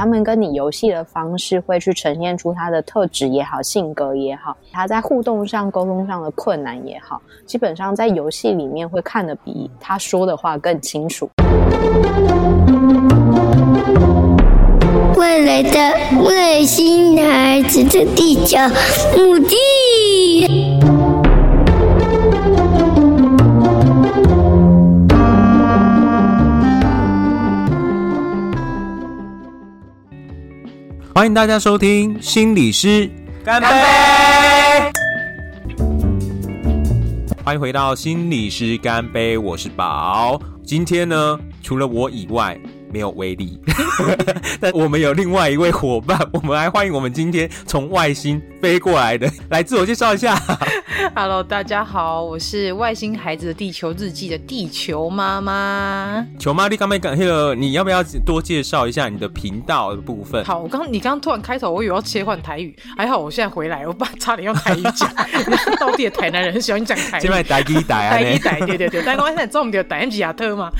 他们跟你游戏的方式会去呈现出他的特质也好，性格也好，他在互动上、沟通上的困难也好，基本上在游戏里面会看得比他说的话更清楚。未来的外星孩子的地球母地。欢迎大家收听心理师干杯！欢迎回到心理师干杯，我是宝。今天呢，除了我以外，没有威力，但我们有另外一位伙伴，我们来欢迎我们今天从外星飞过来的，来自我介绍一下。Hello，大家好，我是外星孩子的地球日记的地球妈妈。球妈，你刚没讲那个，你要不要多介绍一下你的频道的部分？好，我刚你刚突然开头，我以为要切换台语，还好我现在回来，我爸差点用台语讲。到底的台南人很喜欢讲台语，现在台语台啊，台语台，对对对，但我现在重点台语亚特嘛。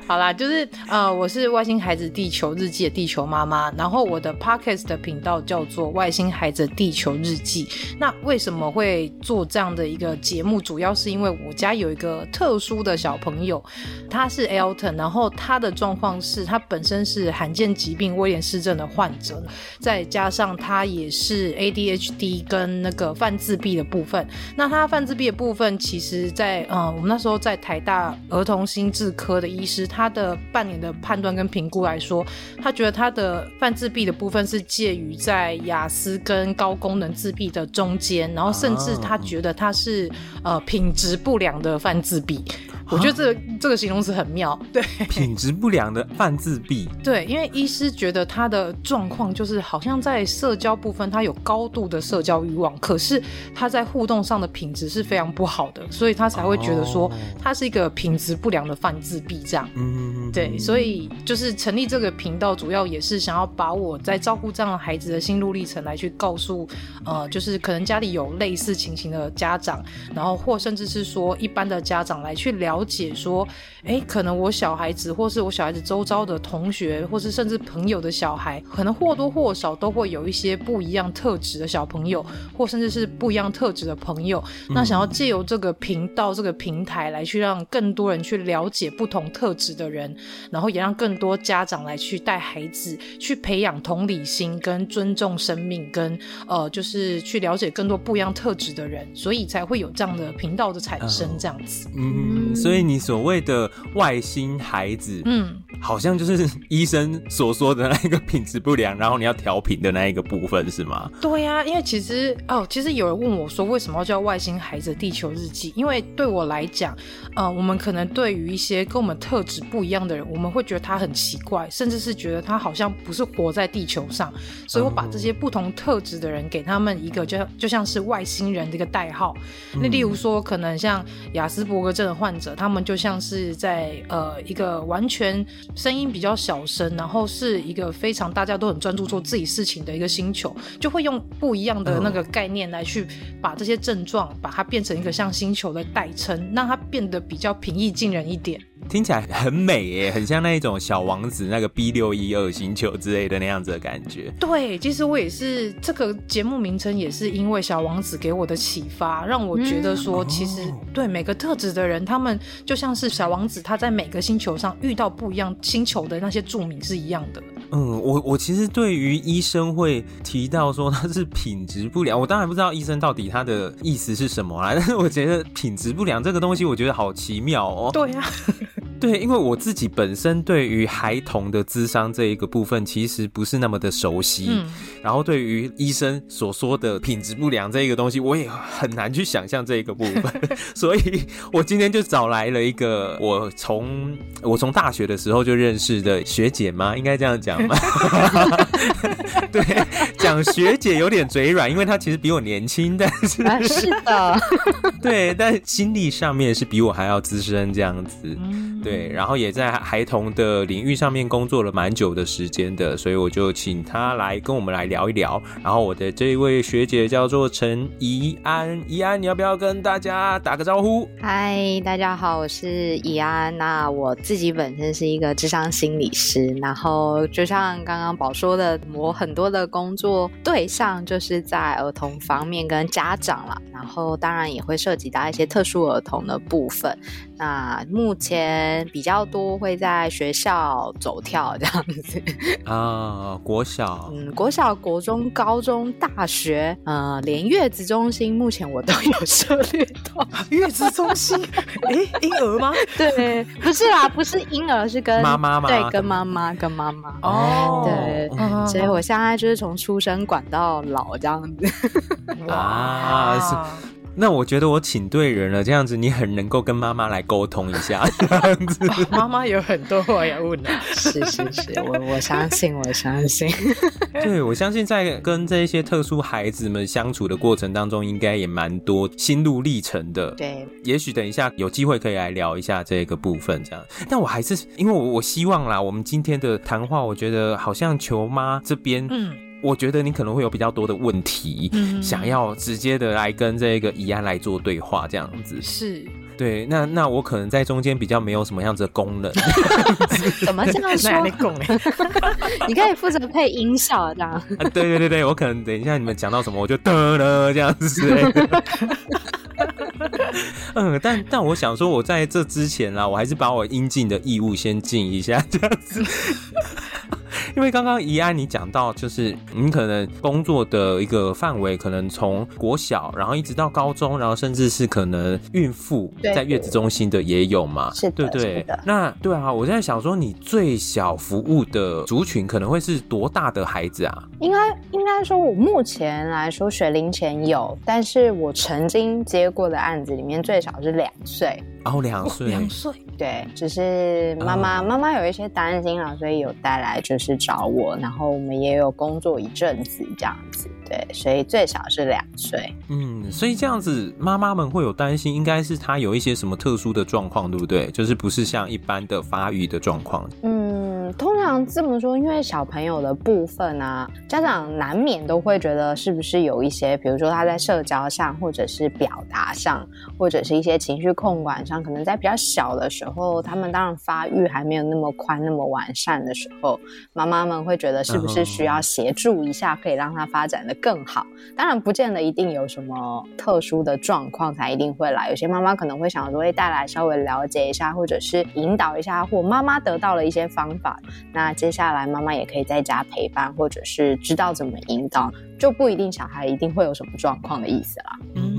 好啦，就是呃，我是外星孩子地球日记的地球妈妈，然后我的 podcast 的频道叫做外星孩子地球日记。那为什么会做这样的一个节目？主要是因为我家有一个特殊的小朋友，他是 Elton，然后他的状况是他本身是罕见疾病威廉氏症的患者，再加上他也是 ADHD 跟那个泛自闭的部分。那他泛自闭的部分，其实在呃，我们那时候在台大儿童心智科的医师，他的半年的判断跟评估来说，他觉得他的泛自闭的部分是介于在雅思跟高功能自闭的中间，然后甚至他觉得他是呃品质不良的泛自闭。我觉得这个这个形容词很妙，对，品质不良的泛自闭，对，因为医师觉得他的状况就是好像在社交部分他有高度的社交欲望，可是他在互动上的品质是非常不好的，所以他才会觉得说他是一个品质不良的泛自闭这样。嗯，对，所以就是成立这个频道，主要也是想要把我在照顾这样的孩子的心路历程来去告诉，呃，就是可能家里有类似情形的家长，然后或甚至是说一般的家长来去聊。了解说，哎，可能我小孩子，或是我小孩子周遭的同学，或是甚至朋友的小孩，可能或多或少都会有一些不一样特质的小朋友，或甚至是不一样特质的朋友。嗯、那想要借由这个频道、这个平台来去让更多人去了解不同特质的人，然后也让更多家长来去带孩子去培养同理心跟尊重生命，跟呃，就是去了解更多不一样特质的人，所以才会有这样的频道的产生，这样子。嗯。嗯所以你所谓的外星孩子，嗯，好像就是 医生所说的那一个品质不良，然后你要调频的那一个部分是吗？对呀、啊，因为其实哦，其实有人问我说，为什么要叫外星孩子地球日记？因为对我来讲，呃，我们可能对于一些跟我们特质不一样的人，我们会觉得他很奇怪，甚至是觉得他好像不是活在地球上。所以我把这些不同特质的人给他们一个就就像是外星人的一个代号。那例如说，可能像雅斯伯格症的患者。他们就像是在呃一个完全声音比较小声，然后是一个非常大家都很专注做自己事情的一个星球，就会用不一样的那个概念来去把这些症状把它变成一个像星球的代称，让它变得比较平易近人一点。听起来很美耶，很像那一种小王子那个 B 六一二星球之类的那样子的感觉。对，其实我也是这个节目名称也是因为小王子给我的启发，让我觉得说，其实对每个特质的人，他们就像是小王子，他在每个星球上遇到不一样星球的那些住民是一样的。嗯，我我其实对于医生会提到说他是品质不良，我当然不知道医生到底他的意思是什么啊，但是我觉得品质不良这个东西，我觉得好奇妙哦。对呀、啊。对，因为我自己本身对于孩童的智商这一个部分，其实不是那么的熟悉。嗯，然后对于医生所说的品质不良这一个东西，我也很难去想象这一个部分。所以我今天就找来了一个我从我从大学的时候就认识的学姐吗？应该这样讲吗？对，讲学姐有点嘴软，因为她其实比我年轻，但是、啊、是的，对，但心力上面是比我还要资深这样子。嗯，对。对，然后也在孩童的领域上面工作了蛮久的时间的，所以我就请他来跟我们来聊一聊。然后我的这一位学姐叫做陈怡安，怡安，你要不要跟大家打个招呼？嗨，大家好，我是怡安。那我自己本身是一个智商心理师，然后就像刚刚宝说的，我很多的工作对象就是在儿童方面跟家长啦，然后当然也会涉及到一些特殊儿童的部分。那目前比较多会在学校走跳这样子 啊，国小，嗯，国小、国中、高中、大学，呃，连月子中心目前我都有 涉猎到。月子中心，哎，婴儿吗？对，不是啦，不是婴儿，是跟妈妈吗？对，跟妈妈，跟妈妈。哦，对，嗯、所以我现在就是从出生管到老这样子。啊，是。那我觉得我请对人了，这样子你很能够跟妈妈来沟通一下，这样子。妈妈有很多话要问的，是是是，我我相信，我相信。对，我相信在跟这些特殊孩子们相处的过程当中，应该也蛮多心路历程的。对，也许等一下有机会可以来聊一下这个部分，这样。但我还是因为我我希望啦，我们今天的谈话，我觉得好像球妈这边，嗯。我觉得你可能会有比较多的问题，嗯，想要直接的来跟这个怡安来做对话，这样子是对。那那我可能在中间比较没有什么样子的功能，怎么这样说？你可以负责配音效，这样。啊，对对对对，我可能等一下你们讲到什么，我就得了这样子。嗯，但但我想说，我在这之前啦，我还是把我应尽的义务先尽一下，这样子。因为刚刚怡安你讲到，就是你可能工作的一个范围，可能从国小，然后一直到高中，然后甚至是可能孕妇在月子中心的也有嘛，是的，对对。那对啊，我在想说，你最小服务的族群可能会是多大的孩子啊？应该应该说，我目前来说学龄前有，但是我曾经接过的案子里面最少是两岁。哦，两岁，两岁，对，只是妈妈妈妈有一些担心啊，所以有带来就是找我，然后我们也有工作一阵子这样子，对，所以最少是两岁。嗯，所以这样子妈妈们会有担心，应该是她有一些什么特殊的状况，对不对？就是不是像一般的发育的状况。嗯，通常这么说，因为小朋友的部分啊，家长难免都会觉得是不是有一些，比如说他在社交上，或者是表达上，或者是一些情绪控管上。可能在比较小的时候，他们当然发育还没有那么宽、那么完善的时候，妈妈们会觉得是不是需要协助一下，可以让他发展的更好？当然，不见得一定有什么特殊的状况才一定会来。有些妈妈可能会想说，会带来稍微了解一下，或者是引导一下，或妈妈得到了一些方法，那接下来妈妈也可以在家陪伴，或者是知道怎么引导，就不一定小孩一定会有什么状况的意思啦。嗯。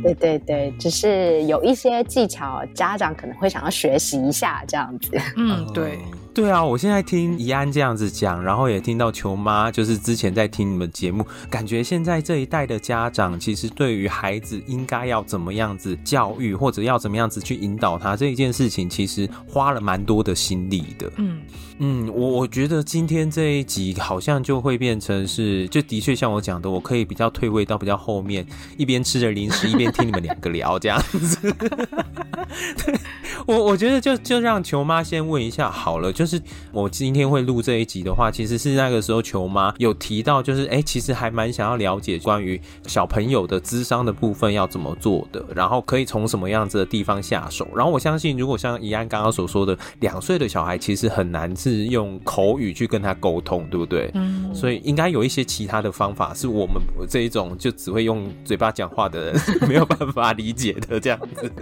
对对对，只是有一些技巧，家长可能会想要学习一下这样子。嗯，对。对啊，我现在听怡安这样子讲，然后也听到球妈，就是之前在听你们节目，感觉现在这一代的家长，其实对于孩子应该要怎么样子教育，或者要怎么样子去引导他这一件事情，其实花了蛮多的心力的。嗯嗯，我我觉得今天这一集好像就会变成是，就的确像我讲的，我可以比较退位到比较后面，一边吃着零食，一边听你们两个聊这样子。对，我我觉得就就让球妈先问一下好了，就是我今天会录这一集的话，其实是那个时候球妈有提到，就是哎，其实还蛮想要了解关于小朋友的智商的部分要怎么做的，然后可以从什么样子的地方下手。然后我相信，如果像怡安刚刚所说的，两岁的小孩其实很难是用口语去跟他沟通，对不对？嗯，所以应该有一些其他的方法，是我们这一种就只会用嘴巴讲话的人没有办法理解的这样子。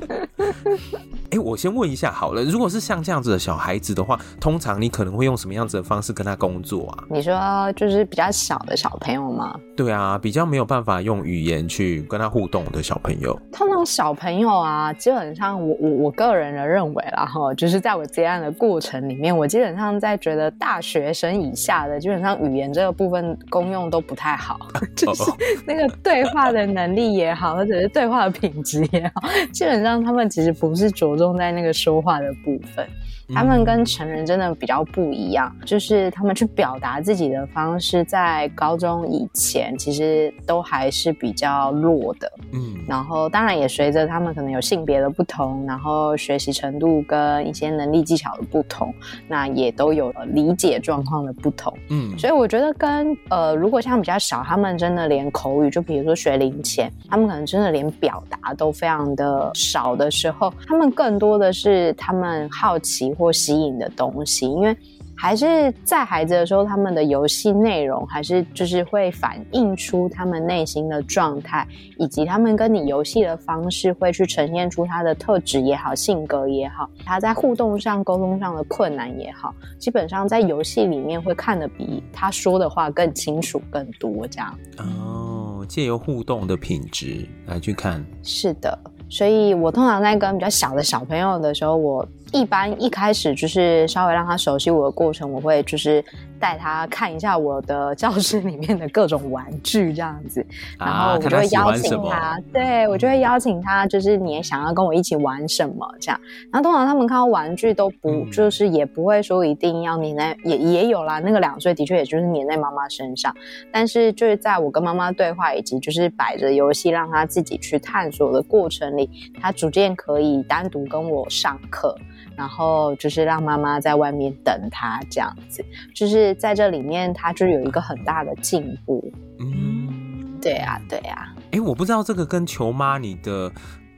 哎，我先问一下好了，如果是像这样子的小孩子的话，通常你可能会用什么样子的方式跟他工作啊？你说就是比较小的小朋友吗？对啊，比较没有办法用语言去跟他互动的小朋友。通常小朋友啊，基本上我我我个人的认为啦哈，就是在我接案的过程里面，我基本上在觉得大学生以下的，基本上语言这个部分功用都不太好，就是那个对话的能力也好，或者是对话的品质也好，基本上他们其实不是着着重在那个说话的部分。他们跟成人真的比较不一样，就是他们去表达自己的方式，在高中以前其实都还是比较弱的。嗯，然后当然也随着他们可能有性别的不同，然后学习程度跟一些能力技巧的不同，那也都有理解状况的不同。嗯，所以我觉得跟呃，如果像比较小，他们真的连口语，就比如说学龄前，他们可能真的连表达都非常的少的时候，他们更多的是他们好奇。或吸引的东西，因为还是在孩子的时候，他们的游戏内容还是就是会反映出他们内心的状态，以及他们跟你游戏的方式会去呈现出他的特质也好，性格也好，他在互动上、沟通上的困难也好，基本上在游戏里面会看得比他说的话更清楚、更多这样。哦，借由互动的品质来去看，是的。所以我通常在跟比较小的小朋友的时候，我一般一开始就是稍微让他熟悉我的过程，我会就是。带他看一下我的教室里面的各种玩具，这样子，然后我就会邀请他，啊、他对我就会邀请他，就是你也想要跟我一起玩什么这样。然后通常他们看到玩具都不，嗯、就是也不会说一定要黏在，也也有啦。那个两岁的确也就是黏在妈妈身上，但是就是在我跟妈妈对话以及就是摆着游戏让他自己去探索的过程里，他逐渐可以单独跟我上课。然后就是让妈妈在外面等他，这样子，就是在这里面，他就有一个很大的进步。嗯，对啊，对啊。哎，我不知道这个跟球妈你的，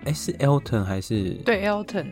哎，是 Elton 还是？对，Elton。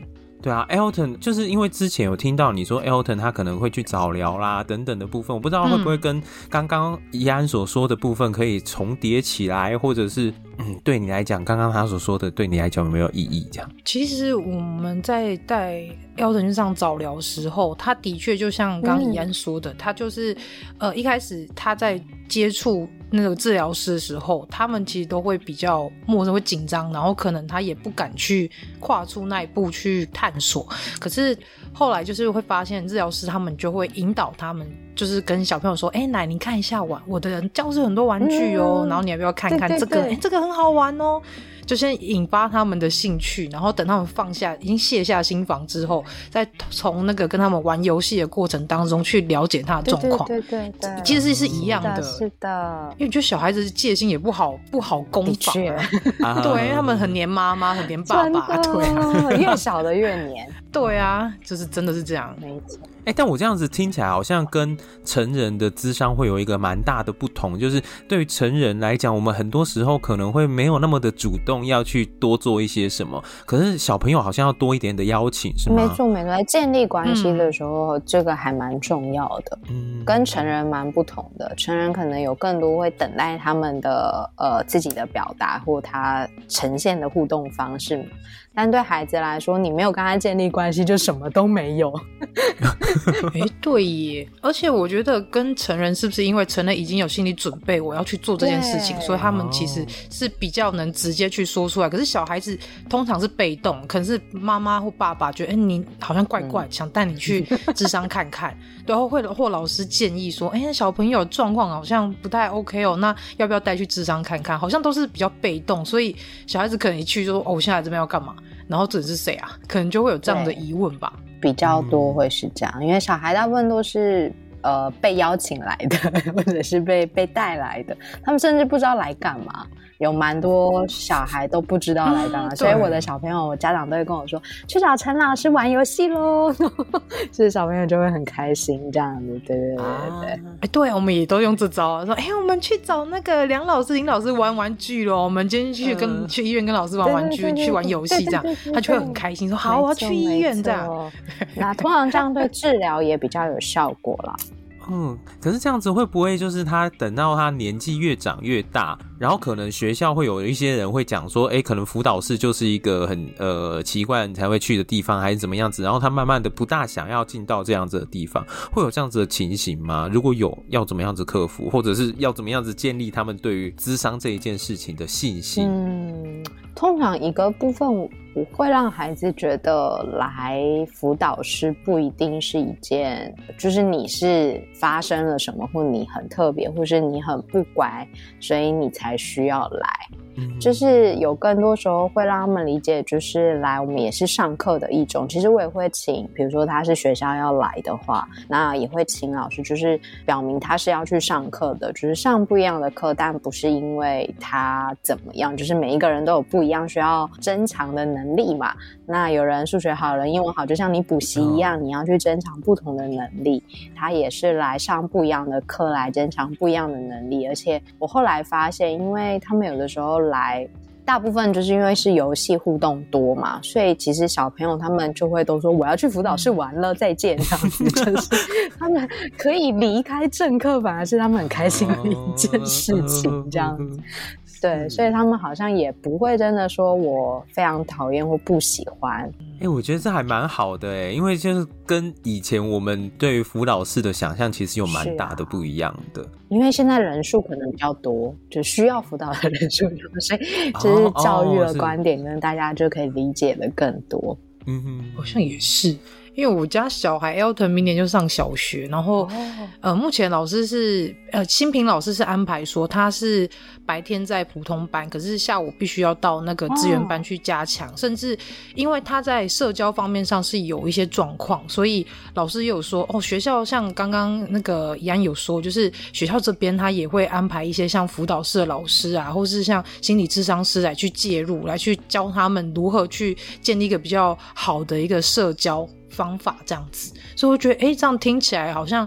对啊，Elton 就是因为之前有听到你说 Elton 他可能会去早疗啦等等的部分，我不知道会不会跟刚刚怡安所说的部分可以重叠起来，或者是嗯，对你来讲，刚刚他所说的对你来讲有没有意义？这样，其实我们在带 Elton 去上早疗时候，他的确就像刚刚怡安说的，他就是呃一开始他在接触。那个治疗师的时候，他们其实都会比较陌生，会紧张，然后可能他也不敢去跨出那一步去探索。可是后来就是会发现，治疗师他们就会引导他们，就是跟小朋友说：“哎、欸，奶，你看一下玩，我的教室很多玩具哦，嗯、然后你要不要看看这个？哎、欸，这个很好玩哦。”就先引发他们的兴趣，然后等他们放下，已经卸下心防之后，再从那个跟他们玩游戏的过程当中去了解他的状况。对对对，对，其实是是一样的。是的，因为觉得小孩子戒心也不好不好攻防，对，因为他们很黏妈妈，很黏爸爸，对啊，越小的越黏。对啊，就是真的是这样，没错。哎，但我这样子听起来好像跟成人的智商会有一个蛮大的不同，就是对于成人来讲，我们很多时候可能会没有那么的主动要去多做一些什么，可是小朋友好像要多一点的邀请，是吗？没错，没错，在建立关系的时候，嗯、这个还蛮重要的，嗯，跟成人蛮不同的。成人可能有更多会等待他们的呃自己的表达或他呈现的互动方式。但对孩子来说，你没有跟他建立关系，就什么都没有。哎，对耶！而且我觉得跟成人是不是因为成人已经有心理准备，我要去做这件事情，所以他们其实是比较能直接去说出来。可是小孩子通常是被动，可是妈妈或爸爸觉得，哎，你好像怪怪，嗯、想带你去智商看看，然后会或老师建议说，哎，小朋友状况好像不太 OK 哦，那要不要带去智商看看？好像都是比较被动，所以小孩子可能一去就说，哦，我现在这边要干嘛？然后这是谁啊？可能就会有这样的疑问吧。比较多会是这样，嗯、因为小孩大部分都是呃被邀请来的，或者是被被带来的，他们甚至不知道来干嘛。有蛮多小孩都不知道来干嘛，嗯、所以我的小朋友，我家长都会跟我说去找陈老师玩游戏喽，所以小朋友就会很开心这样子，对对对对对。哎、啊，对，我们也都用这招，说哎，我们去找那个梁老师、林老师玩玩具喽，我们今天去跟、嗯、去医院跟老师玩玩具，去玩游戏这样，他就会很开心，说好，我要去医院这样。那通常这样对治疗也比较有效果啦。嗯，可是这样子会不会就是他等到他年纪越长越大，然后可能学校会有一些人会讲说，哎，可能辅导室就是一个很呃奇怪你才会去的地方，还是怎么样子？然后他慢慢的不大想要进到这样子的地方，会有这样子的情形吗？如果有，要怎么样子克服，或者是要怎么样子建立他们对于智商这一件事情的信心？嗯，通常一个部分。我会让孩子觉得来辅导师不一定是一件，就是你是发生了什么，或你很特别，或是你很不乖，所以你才需要来。就是有更多时候会让他们理解，就是来我们也是上课的一种。其实我也会请，比如说他是学校要来的话，那也会请老师，就是表明他是要去上课的，就是上不一样的课，但不是因为他怎么样，就是每一个人都有不一样需要增强的能力嘛。那有人数学好，有人英文好，就像你补习一样，你要去增强不同的能力。他也是来上不一样的课，来增强不一样的能力。而且我后来发现，因为他们有的时候来，大部分就是因为是游戏互动多嘛，所以其实小朋友他们就会都说我要去辅导室玩了，再见这样子，就是他们可以离开正课，反而是他们很开心的一件事情，这样子。对，所以他们好像也不会真的说我非常讨厌或不喜欢。哎、欸，我觉得这还蛮好的哎，因为就是跟以前我们对于辅导室的想象其实有蛮大的不一样的。啊、因为现在人数可能比较多，就需要辅导的人数多，所以 就是教育的观点跟大家就可以理解的更多。嗯哼，好像也是。因为我家小孩 Elton 明年就上小学，然后、oh. 呃，目前老师是呃，新平老师是安排说他是白天在普通班，可是下午必须要到那个资源班去加强，oh. 甚至因为他在社交方面上是有一些状况，所以老师也有说哦，学校像刚刚那个怡安有说，就是学校这边他也会安排一些像辅导室的老师啊，或是像心理智商师来去介入，来去教他们如何去建立一个比较好的一个社交方法这样子，所以我觉得，哎，这样听起来好像。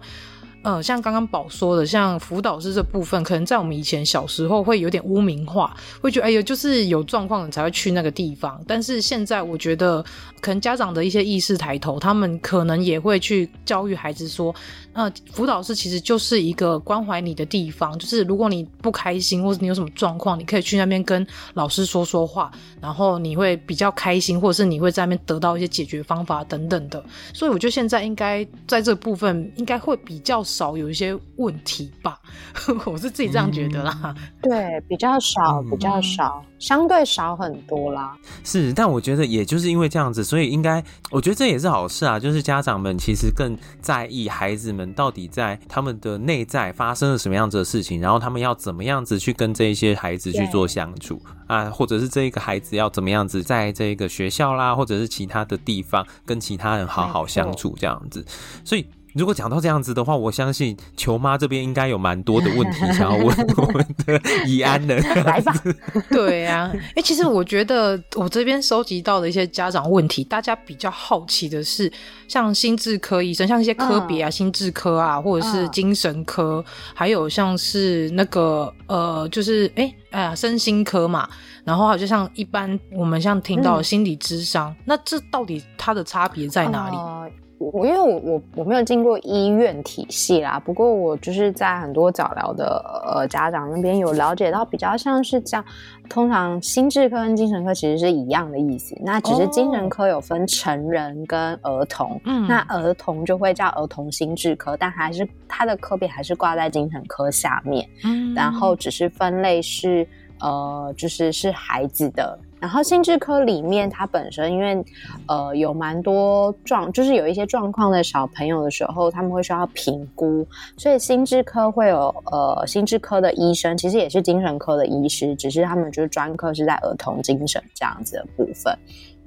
呃，像刚刚宝说的，像辅导师这部分，可能在我们以前小时候会有点污名化，会觉得哎呦，就是有状况你才会去那个地方。但是现在我觉得，可能家长的一些意识抬头，他们可能也会去教育孩子说，呃，辅导室其实就是一个关怀你的地方，就是如果你不开心或者你有什么状况，你可以去那边跟老师说说话，然后你会比较开心，或者是你会在那边得到一些解决方法等等的。所以我觉得现在应该在这部分应该会比较。少有一些问题吧，我是自己这样觉得啦。嗯、对，比较少，比较少，嗯、相对少很多啦。是，但我觉得也就是因为这样子，所以应该，我觉得这也是好事啊。就是家长们其实更在意孩子们到底在他们的内在发生了什么样子的事情，然后他们要怎么样子去跟这一些孩子去做相处啊，或者是这一个孩子要怎么样子在这个学校啦，或者是其他的地方跟其他人好好相处这样子，所以。如果讲到这样子的话，我相信球妈这边应该有蛮多的问题想要问我们的 怡安的。来吧，对呀、啊，哎、欸，其实我觉得我这边收集到的一些家长问题，大家比较好奇的是，像心智科医生，像一些科别啊，嗯、心智科啊，或者是精神科，嗯、还有像是那个呃，就是哎哎呀，身心科嘛，然后就像一般我们像听到心理智商，嗯、那这到底它的差别在哪里？呃我因为我我我没有进过医院体系啦，不过我就是在很多早疗的呃家长那边有了解到，比较像是这样。通常心智科跟精神科其实是一样的意思，那只是精神科有分成人跟儿童，嗯、哦，那儿童就会叫儿童心智科，但还是它的科别还是挂在精神科下面，嗯，然后只是分类是呃就是是孩子的。然后心智科里面，它本身因为，呃，有蛮多状，就是有一些状况的小朋友的时候，他们会需要评估，所以心智科会有呃心智科的医生，其实也是精神科的医师，只是他们就是专科是在儿童精神这样子的部分。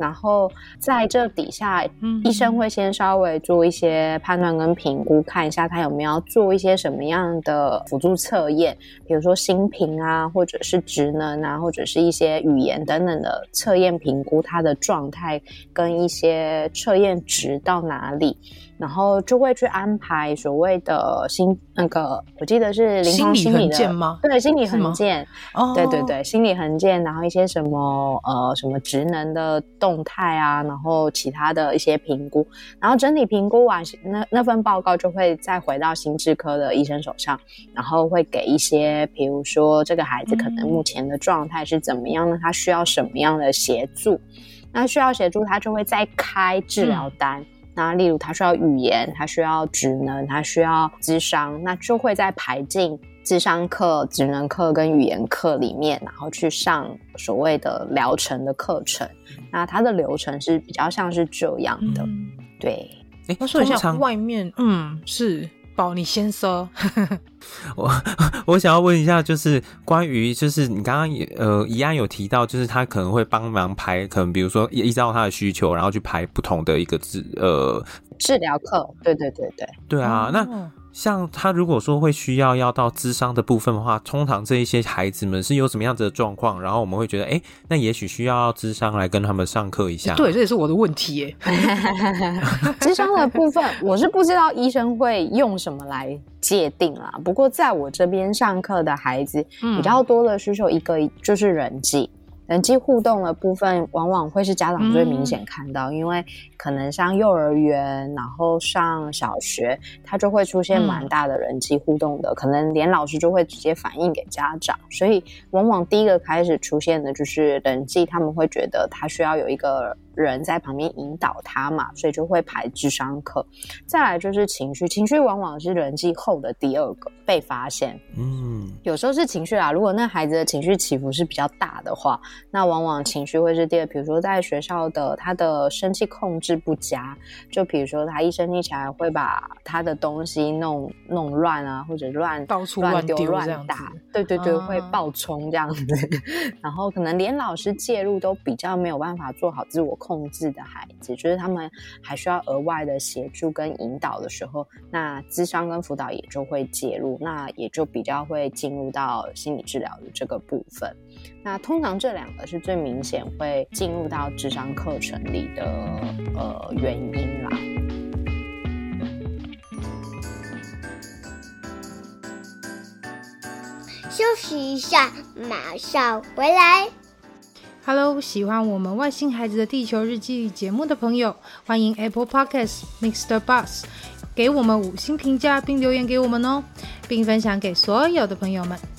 然后在这底下，医生会先稍微做一些判断跟评估，看一下他有没有要做一些什么样的辅助测验，比如说心平啊，或者是职能啊，或者是一些语言等等的测验评估他的状态跟一些测验值到哪里。然后就会去安排所谓的心那个，我记得是临床心理的？对，心理衡鉴。哦，对对对，心理衡鉴，然后一些什么呃什么职能的动态啊，然后其他的一些评估，然后整体评估完，那那份报告就会再回到心智科的医生手上，然后会给一些，比如说这个孩子可能目前的状态是怎么样呢？他需要什么样的协助？那需要协助，他就会再开治疗单。嗯那例如他需要语言，他需要职能，他需要智商，那就会在排进智商课、职能课跟语言课里面，然后去上所谓的疗程的课程。那它的流程是比较像是这样的，嗯、对。哎，我说一下外面，嗯，是。宝，你先说。我我想要问一下，就是关于，就是你刚刚也呃，怡安有提到，就是他可能会帮忙排，可能比如说依照他的需求，然后去排不同的一个治呃治疗课。对对对对。对啊，嗯、那。像他如果说会需要要到智商的部分的话，通常这一些孩子们是有什么样子的状况？然后我们会觉得，哎、欸，那也许需要智商来跟他们上课一下。对，这也是我的问题耶。智商的部分，我是不知道医生会用什么来界定啦。不过在我这边上课的孩子，比较多的需求一个就是人际。人际互动的部分，往往会是家长最明显看到，嗯、因为可能上幼儿园，然后上小学，他就会出现蛮大的人际互动的，嗯、可能连老师就会直接反映给家长，所以往往第一个开始出现的就是人际，他们会觉得他需要有一个。人在旁边引导他嘛，所以就会排智商课。再来就是情绪，情绪往往是人际后的第二个被发现。嗯，有时候是情绪啊，如果那孩子的情绪起伏是比较大的话，那往往情绪会是第二。比如说在学校的他的生气控制不佳，就比如说他一生气起来会把他的东西弄弄乱啊，或者乱到处乱丢乱打，对对对，啊、会暴冲这样子。然后可能连老师介入都比较没有办法做好自我控制的孩子，就是他们还需要额外的协助跟引导的时候，那智商跟辅导也就会介入，那也就比较会进入到心理治疗的这个部分。那通常这两个是最明显会进入到智商课程里的呃原因啦。休息一下，马上回来。Hello，喜欢我们外星孩子的地球日记节目的朋友，欢迎 Apple Podcasts Mr. Bus 给我们五星评价并留言给我们哦，并分享给所有的朋友们。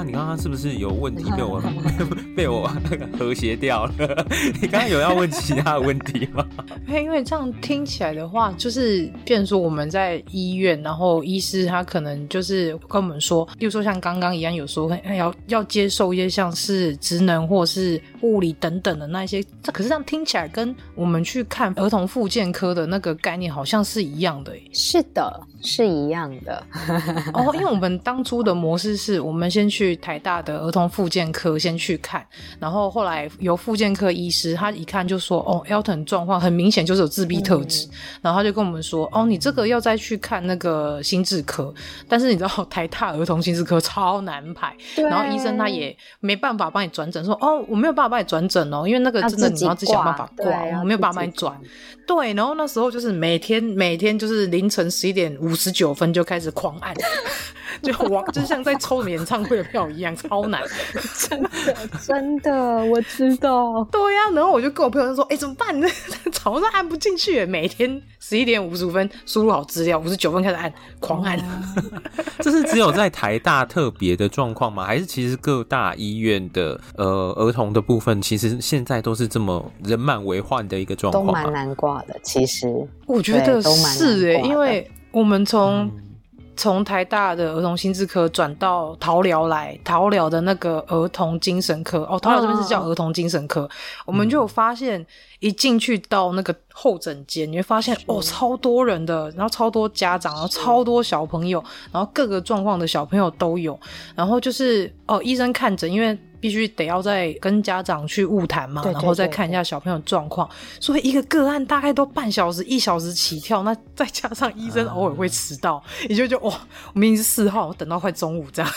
妈，你刚刚是不是有问题被我 被我和谐掉了？你刚刚有要问其他的问题吗？因为这样听起来的话，就是变成说我们在医院，然后医师他可能就是跟我们说，比如说像刚刚一样，有时候要要接受一些像是职能或是物理等等的那一些，这可是这样听起来跟我们去看儿童复健科的那个概念好像是一样的。是的，是一样的。哦，因为我们当初的模式是我们先。去台大的儿童复健科先去看，然后后来由复健科医师他一看就说：“哦，Elton 状况很明显就是有自闭特质。嗯”然后他就跟我们说：“哦，你这个要再去看那个心智科，但是你知道 台大儿童心智科超难排，然后医生他也没办法帮你转诊，说：哦，我没有办法帮你转诊哦，因为那个真的你要自己想办法挂，我没有办法帮你转。对，然后那时候就是每天每天就是凌晨十一点五十九分就开始狂按。”就哇，就像在抽演唱会的票一样，超难，真的真的，我知道。对呀、啊，然后我就跟我朋友说：“哎、欸，怎么办呢？早上按不进去，每天十一点五十五分输入好资料，五十九分开始按，狂按。哦”这是只有在台大特别的状况吗？还是其实各大医院的呃儿童的部分，其实现在都是这么人满为患的一个状况？都蛮难挂的，其实我觉得是哎、欸，因为我们从、嗯。从台大的儿童心智科转到桃疗来，桃疗的那个儿童精神科哦，桃疗这边是叫儿童精神科，哦、我们就有发现，一进去到那个候诊间，你会发现哦，超多人的，然后超多家长，然后超多小朋友，然后各个状况的小朋友都有，然后就是哦，医生看诊，因为。必须得要再跟家长去晤谈嘛，然后再看一下小朋友状况，所以一个个案大概都半小时、一小时起跳，那再加上医生偶尔会迟到，你、嗯、就觉得哇，我明明是四号，我等到快中午这样。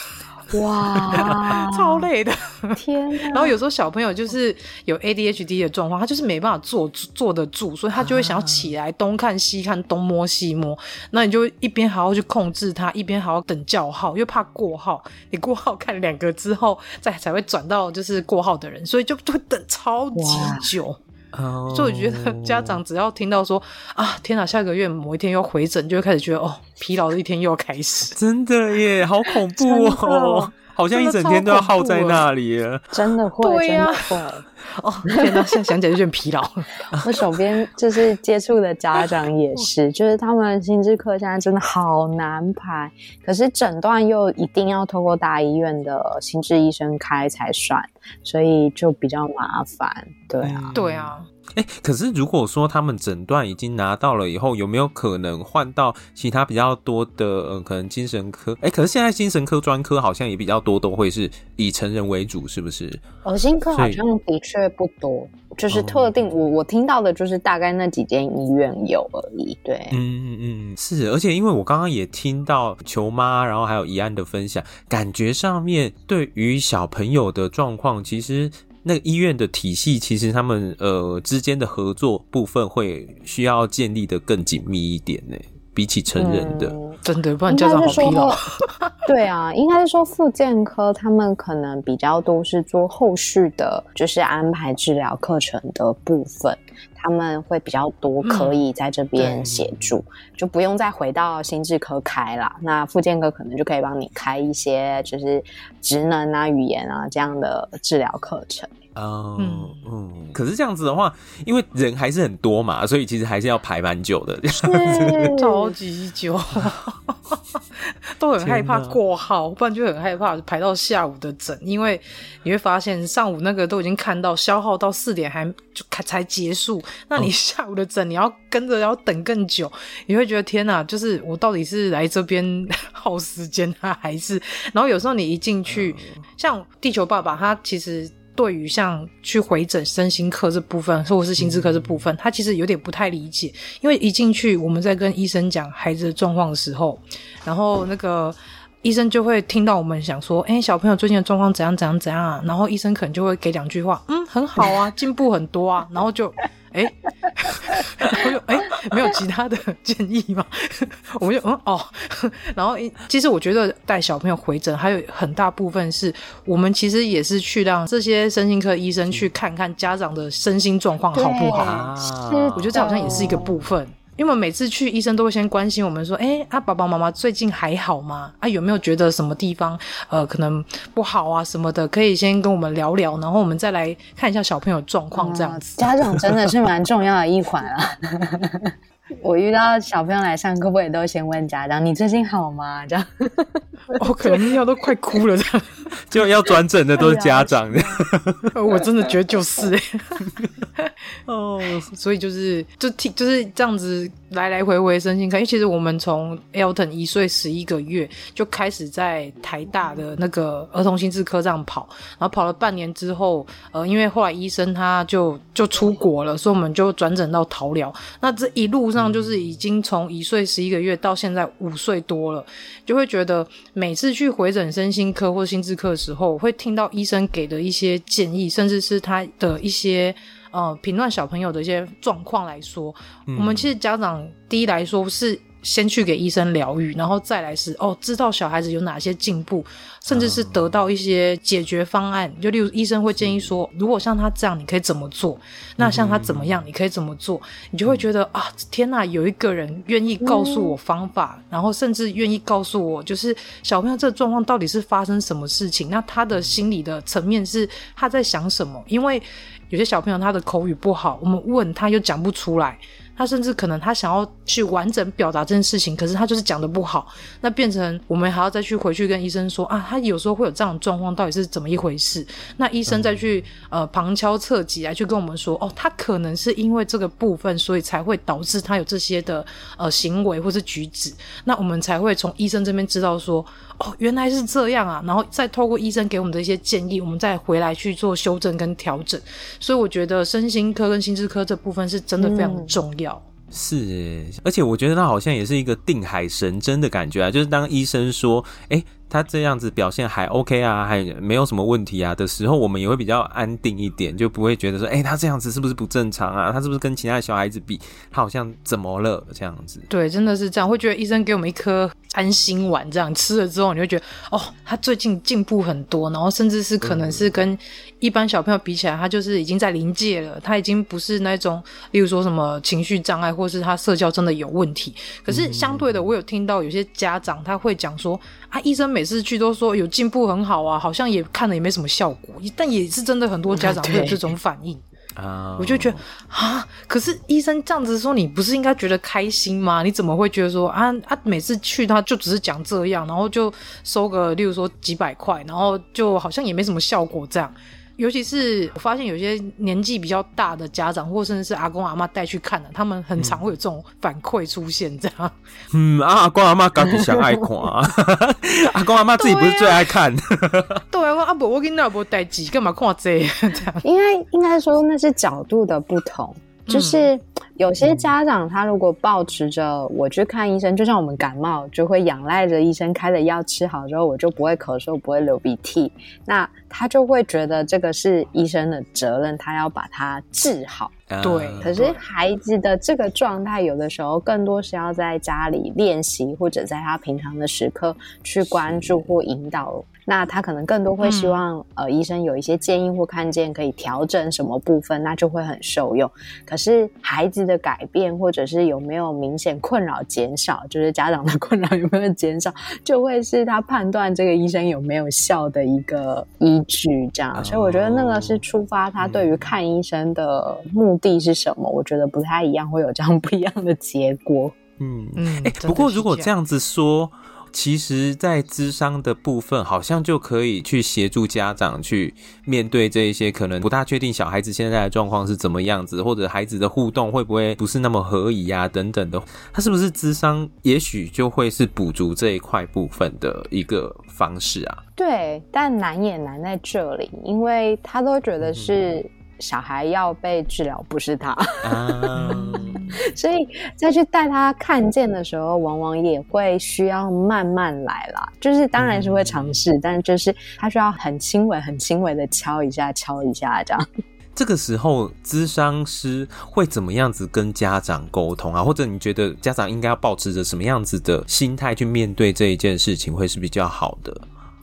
哇，超累的。天！然后有时候小朋友就是有 ADHD 的状况，他就是没办法坐坐得住，所以他就会想要起来东看西看，东摸西摸。那你就一边还要去控制他，一边还要等叫号，又怕过号。你过号看两个之后，再才会转到就是过号的人，所以就会等超级久。Oh. 所以我觉得 家长只要听到说啊，天哪，下个月某一天要回诊，就会开始觉得哦，疲劳的一天又要开始。真的耶，好恐怖哦，好像一整天都要耗在那里了。真的会，对呀、真的会。哦，天哪，现在想起来就有点疲劳。我手边就是接触的家长也是，就是他们心智课现在真的好难排，可是诊断又一定要透过大医院的心智医生开才算，所以就比较麻烦。对啊，嗯、对啊。哎、欸，可是如果说他们诊断已经拿到了以后，有没有可能换到其他比较多的，呃，可能精神科？哎、欸，可是现在精神科专科好像也比较多，都会是以成人为主，是不是？耳心科好像的确不多，就是特定、哦、我我听到的就是大概那几间医院有而已。对，嗯嗯嗯，是，而且因为我刚刚也听到球妈，然后还有怡安的分享，感觉上面对于小朋友的状况，其实。那个医院的体系，其实他们呃之间的合作部分会需要建立的更紧密一点呢，比起成人的，嗯、真的，不然家长好疲劳。对啊，应该是说复健科他们可能比较多是做后续的，就是安排治疗课程的部分，他们会比较多可以在这边协助，嗯、就不用再回到心智科开啦。那附健科可能就可以帮你开一些就是职能啊、语言啊这样的治疗课程。嗯嗯，嗯，可是这样子的话，因为人还是很多嘛，所以其实还是要排蛮久的，这样子超级久，都很害怕过号，不然就很害怕排到下午的诊，因为你会发现上午那个都已经看到消耗到四点还就才结束，那你下午的诊你要跟着要等更久，你会觉得天哪，就是我到底是来这边 耗时间啊，还是？然后有时候你一进去，像地球爸爸他其实。对于像去回诊身心科这部分，或者是心智科这部分，他其实有点不太理解，因为一进去我们在跟医生讲孩子的状况的时候，然后那个医生就会听到我们想说，哎，小朋友最近的状况怎样怎样怎样啊，然后医生可能就会给两句话，嗯，很好啊，进步很多啊，然后就。哎，然后就哎，没有其他的建议吗？我们就嗯哦，然后其实我觉得带小朋友回诊还有很大部分是我们其实也是去让这些身心科医生去看看家长的身心状况好不好，我觉得这好像也是一个部分。因为我每次去，医生都会先关心我们说：“哎，啊，爸爸妈妈最近还好吗？啊，有没有觉得什么地方呃可能不好啊什么的？可以先跟我们聊聊，然后我们再来看一下小朋友状况这样子。”家长真的是蛮重要的一环啊。我遇到小朋友来上课，我也都先问家长：“你最近好吗？”这样，我可能要都快哭了这样。就要转诊的都是家长，我真的觉得就是 哦，所以就是就听就是这样子来来回回身心科，因为其实我们从 Elton 一岁十一个月就开始在台大的那个儿童心智科这样跑，然后跑了半年之后，呃，因为后来医生他就就出国了，所以我们就转诊到桃疗。那这一路上就是已经从一岁十一个月到现在五岁多了，就会觉得每次去回诊身心科或心智科的时候，会听到医生给的一些建议，甚至是他的一些。呃，评断小朋友的一些状况来说，嗯，我们其实家长第一来说是先去给医生疗愈，然后再来是哦，知道小孩子有哪些进步，甚至是得到一些解决方案。就例如医生会建议说，如果像他这样，你可以怎么做？那像他怎么样，你可以怎么做？你就会觉得啊，天哪，有一个人愿意告诉我方法，然后甚至愿意告诉我，就是小朋友这个状况到底是发生什么事情？那他的心理的层面是他在想什么？因为。有些小朋友他的口语不好，我们问他又讲不出来。他甚至可能他想要去完整表达这件事情，可是他就是讲的不好，那变成我们还要再去回去跟医生说啊，他有时候会有这样的状况，到底是怎么一回事？那医生再去呃旁敲侧击来去跟我们说，哦，他可能是因为这个部分，所以才会导致他有这些的呃行为或是举止，那我们才会从医生这边知道说，哦，原来是这样啊，然后再透过医生给我们的一些建议，我们再回来去做修正跟调整。所以我觉得身心科跟心智科这部分是真的非常的重要。嗯是，而且我觉得他好像也是一个定海神针的感觉啊，就是当医生说，哎。他这样子表现还 OK 啊，还没有什么问题啊的时候，我们也会比较安定一点，就不会觉得说，哎、他这样子是不是不正常啊？他是不是跟其他的小孩子比，他好像怎么了这样子？对，真的是这样，会觉得医生给我们一颗安心丸，这样吃了之后，你会觉得，哦，他最近进步很多，然后甚至是可能是跟一般小朋友比起来，他就是已经在临界了，他已经不是那种，例如说什么情绪障碍，或是他社交真的有问题。可是相对的，我有听到有些家长他会讲说，啊，医生每次去都说有进步很好啊，好像也看了也没什么效果，但也是真的很多家长 会有这种反应。啊，我就觉得啊，可是医生这样子说，你不是应该觉得开心吗？你怎么会觉得说啊啊，每次去他就只是讲这样，然后就收个，例如说几百块，然后就好像也没什么效果这样。尤其是我发现有些年纪比较大的家长，或甚至是阿公阿妈带去看的，他们很常会有这种反馈出现。这样，嗯，啊、阿公阿妈刚比较爱看，阿公阿妈自己不是最爱看。对啊，阿伯我跟你阿伯带几，干嘛看这？这样，应该应该说那是角度的不同，就是。嗯有些家长他如果抱持着我去看医生，就像我们感冒就会仰赖着医生开的药吃好之后，我就不会咳嗽，不会流鼻涕，那他就会觉得这个是医生的责任，他要把它治好。对，可是孩子的这个状态，有的时候更多是要在家里练习，或者在他平常的时刻去关注或引导。那他可能更多会希望，嗯、呃，医生有一些建议或看见可以调整什么部分，那就会很受用。可是孩子的改变，或者是有没有明显困扰减少，就是家长的困扰有没有减少，就会是他判断这个医生有没有效的一个依据。这样，所以我觉得那个是触发他对于看医生的目的是什么，我觉得不太一样，会有这样不一样的结果。嗯嗯，哎、欸，不过如果这样子说。其实，在智商的部分，好像就可以去协助家长去面对这一些可能不大确定小孩子现在的状况是怎么样子，或者孩子的互动会不会不是那么合宜啊等等的。他是不是智商，也许就会是补足这一块部分的一个方式啊？对，但难也难在这里，因为他都觉得是小孩要被治疗，不是他。嗯 所以再去带他看见的时候，往往也会需要慢慢来啦。就是当然是会尝试，嗯、但就是他需要很轻微、很轻微的敲一下、敲一下这样。这个时候，咨商师会怎么样子跟家长沟通啊？或者你觉得家长应该要保持着什么样子的心态去面对这一件事情，会是比较好的？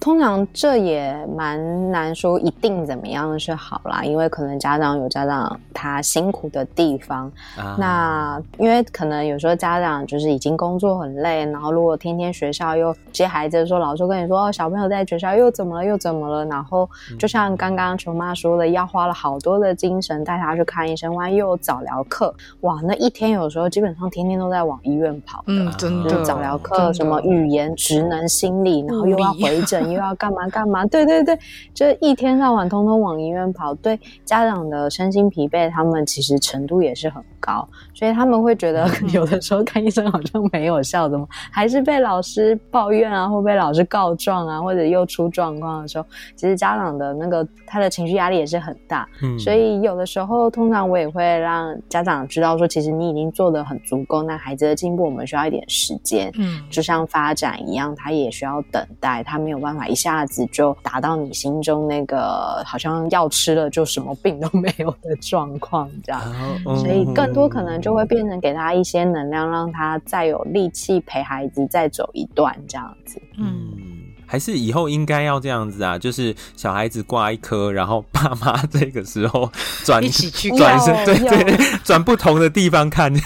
通常这也蛮难说一定怎么样是好啦，因为可能家长有家长他辛苦的地方。啊、那因为可能有时候家长就是已经工作很累，然后如果天天学校又接孩子的时候，老师跟你说哦，小朋友在学校又怎么了又怎么了，然后就像刚刚球妈说的，要花了好多的精神带他去看医生，万一又有早疗课，哇，那一天有时候基本上天天都在往医院跑的，嗯，真的，早疗课什么语言、职能、心理，然后又要回诊。又要干嘛干嘛？对对对，就一天到晚通通往医院跑，对家长的身心疲惫，他们其实程度也是很高，所以他们会觉得 有的时候看医生好像没有效，怎么还是被老师抱怨啊，或被老师告状啊，或者又出状况的时候，其实家长的那个他的情绪压力也是很大。嗯，所以有的时候，通常我也会让家长知道说，其实你已经做的很足够，那孩子的进步我们需要一点时间。嗯，就像发展一样，他也需要等待，他没有办法一下子就达到你心中那个好像药吃了就什么病都没有的状况，这样。所以更。多可能就会变成给他一些能量，让他再有力气陪孩子再走一段这样子。嗯，还是以后应该要这样子啊，就是小孩子挂一科，然后爸妈这个时候转一起去转身，对对，转不同的地方看。对，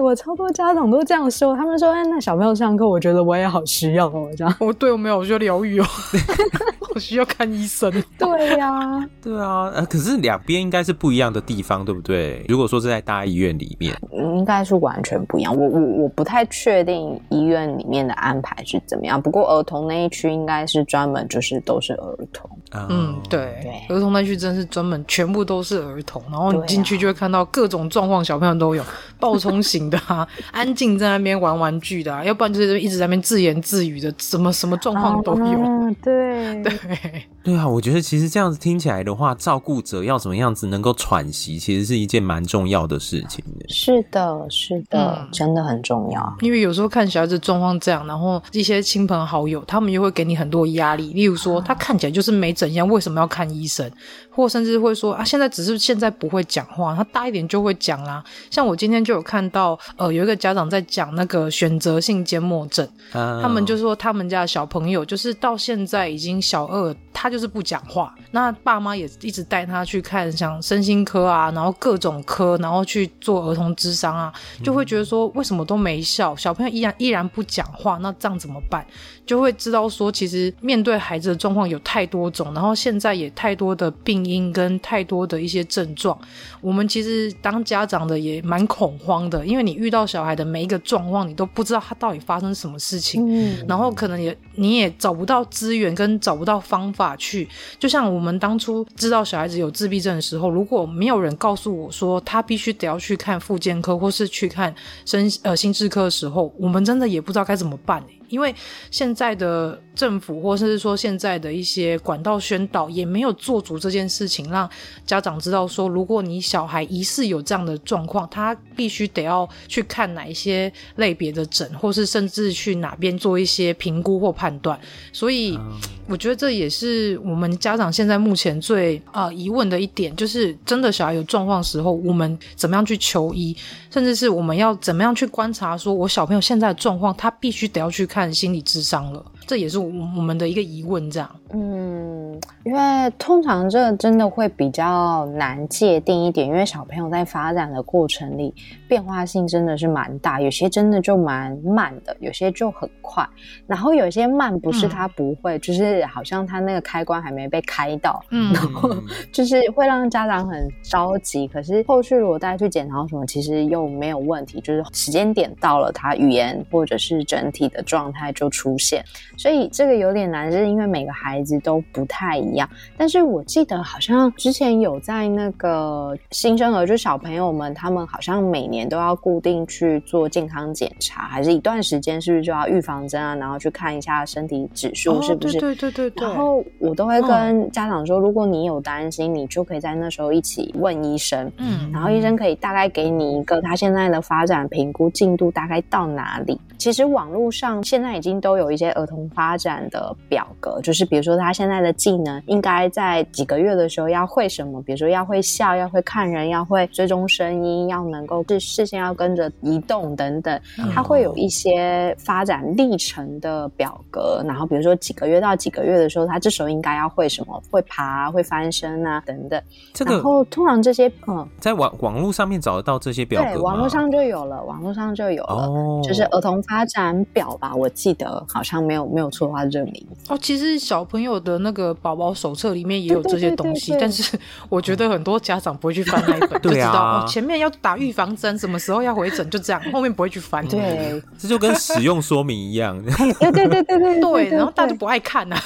我超多家长都这样说，他们说：“哎，那小朋友上课，我觉得我也好需要哦。”这样，我 对我没有，我需要疗愈哦，我需要看医生。对呀、啊，对啊，呃，可是两边应该是不一样的地方，对不对？如果说是在大医院里面，应该是完全不一样。我我我不太确定医院里面的安排是怎么样，不过儿童那一区应该是专门就是都是儿童嗯，对，对，儿童那区真是专门全部都是儿童，然后你进去就会看到各种状况，小朋友都有，暴冲型的啊，安静在那边玩玩具的啊，要不然就是一直在那边自言自语的，什么什么状况都有。啊、对 对对啊，我觉得其实这样子听起来的话，照顾者要怎么样子能够喘息，其实是一件蛮重要的事情。是的，是的，嗯，真的很重要。因为有时候看小孩子状况这样，然后一些亲朋好友他们又会给你很多压力，例如说他看起来就是没怎样，为什么要看医生？或甚至会说啊，现在只是现在不会讲话，他大一点就会讲啦。像我今天就有看到，呃，有一个家长在讲那个选择性缄默症，oh. 他们就说他们家的小朋友就是到现在已经小二，他就是不讲话。那爸妈也一直带他去看像身心科啊，然后各种科，然后去做儿童智商啊，就会觉得说为什么都没效，小朋友依然依然不讲话，那这样怎么办？就会知道说，其实面对孩子的状况有太多种，然后现在也太多的病因跟太多的一些症状，我们其实当家长的也蛮恐慌的，因为你遇到小孩的每一个状况，你都不知道他到底发生什么事情，嗯，然后可能也你也找不到资源跟找不到方法去，就像我们我们当初知道小孩子有自闭症的时候，如果没有人告诉我说他必须得要去看复健科或是去看身呃心智科的时候，我们真的也不知道该怎么办。因为现在的政府，或甚至说现在的一些管道宣导，也没有做足这件事情，让家长知道说，如果你小孩疑似有这样的状况，他必须得要去看哪一些类别的诊，或是甚至去哪边做一些评估或判断。所以，我觉得这也是我们家长现在目前最呃疑问的一点，就是真的小孩有状况的时候，我们怎么样去求医，甚至是我们要怎么样去观察，说我小朋友现在的状况，他必须得要去看。心理智商了，这也是我我们的一个疑问，这样。嗯，因为通常这个真的会比较难界定一点，因为小朋友在发展的过程里变化性真的是蛮大，有些真的就蛮慢的，有些就很快。然后有些慢不是他不会，嗯、就是好像他那个开关还没被开到，嗯，然后就是会让家长很着急。可是后续如果带去检查什么，其实又没有问题，就是时间点到了，他语言或者是整体的状态就出现。所以这个有点难，是因为每个孩子。都不太一样，但是我记得好像之前有在那个新生儿，就小朋友们，他们好像每年都要固定去做健康检查，还是一段时间是不是就要预防针啊？然后去看一下身体指数是不是？哦、对，对对对。然后我都会跟家长说，如果你有担心，你就可以在那时候一起问医生，嗯，然后医生可以大概给你一个他现在的发展评估进度大概到哪里。其实网络上现在已经都有一些儿童发展的表格，就是比如说他现在的技能应该在几个月的时候要会什么，比如说要会笑，要会看人，要会追踪声音，要能够视视线要跟着移动等等，他会有一些发展历程的表格。然后比如说几个月到几个月的时候，他这时候应该要会什么，会爬，会翻身啊等等。这个然后通常这些嗯，在网网络上面找得到这些表格？对，网络上就有了，网络上就有了，哦、就是儿童发展表吧，我记得好像没有没有错的话，这个名哦。其实小朋友的那个宝宝手册里面也有这些东西，但是我觉得很多家长不会去翻那一本，就知道、啊哦、前面要打预防针，什么时候要回诊，就这样，后面不会去翻。对，这就跟使用说明一样。对对对对对对，然后大家就不爱看啊。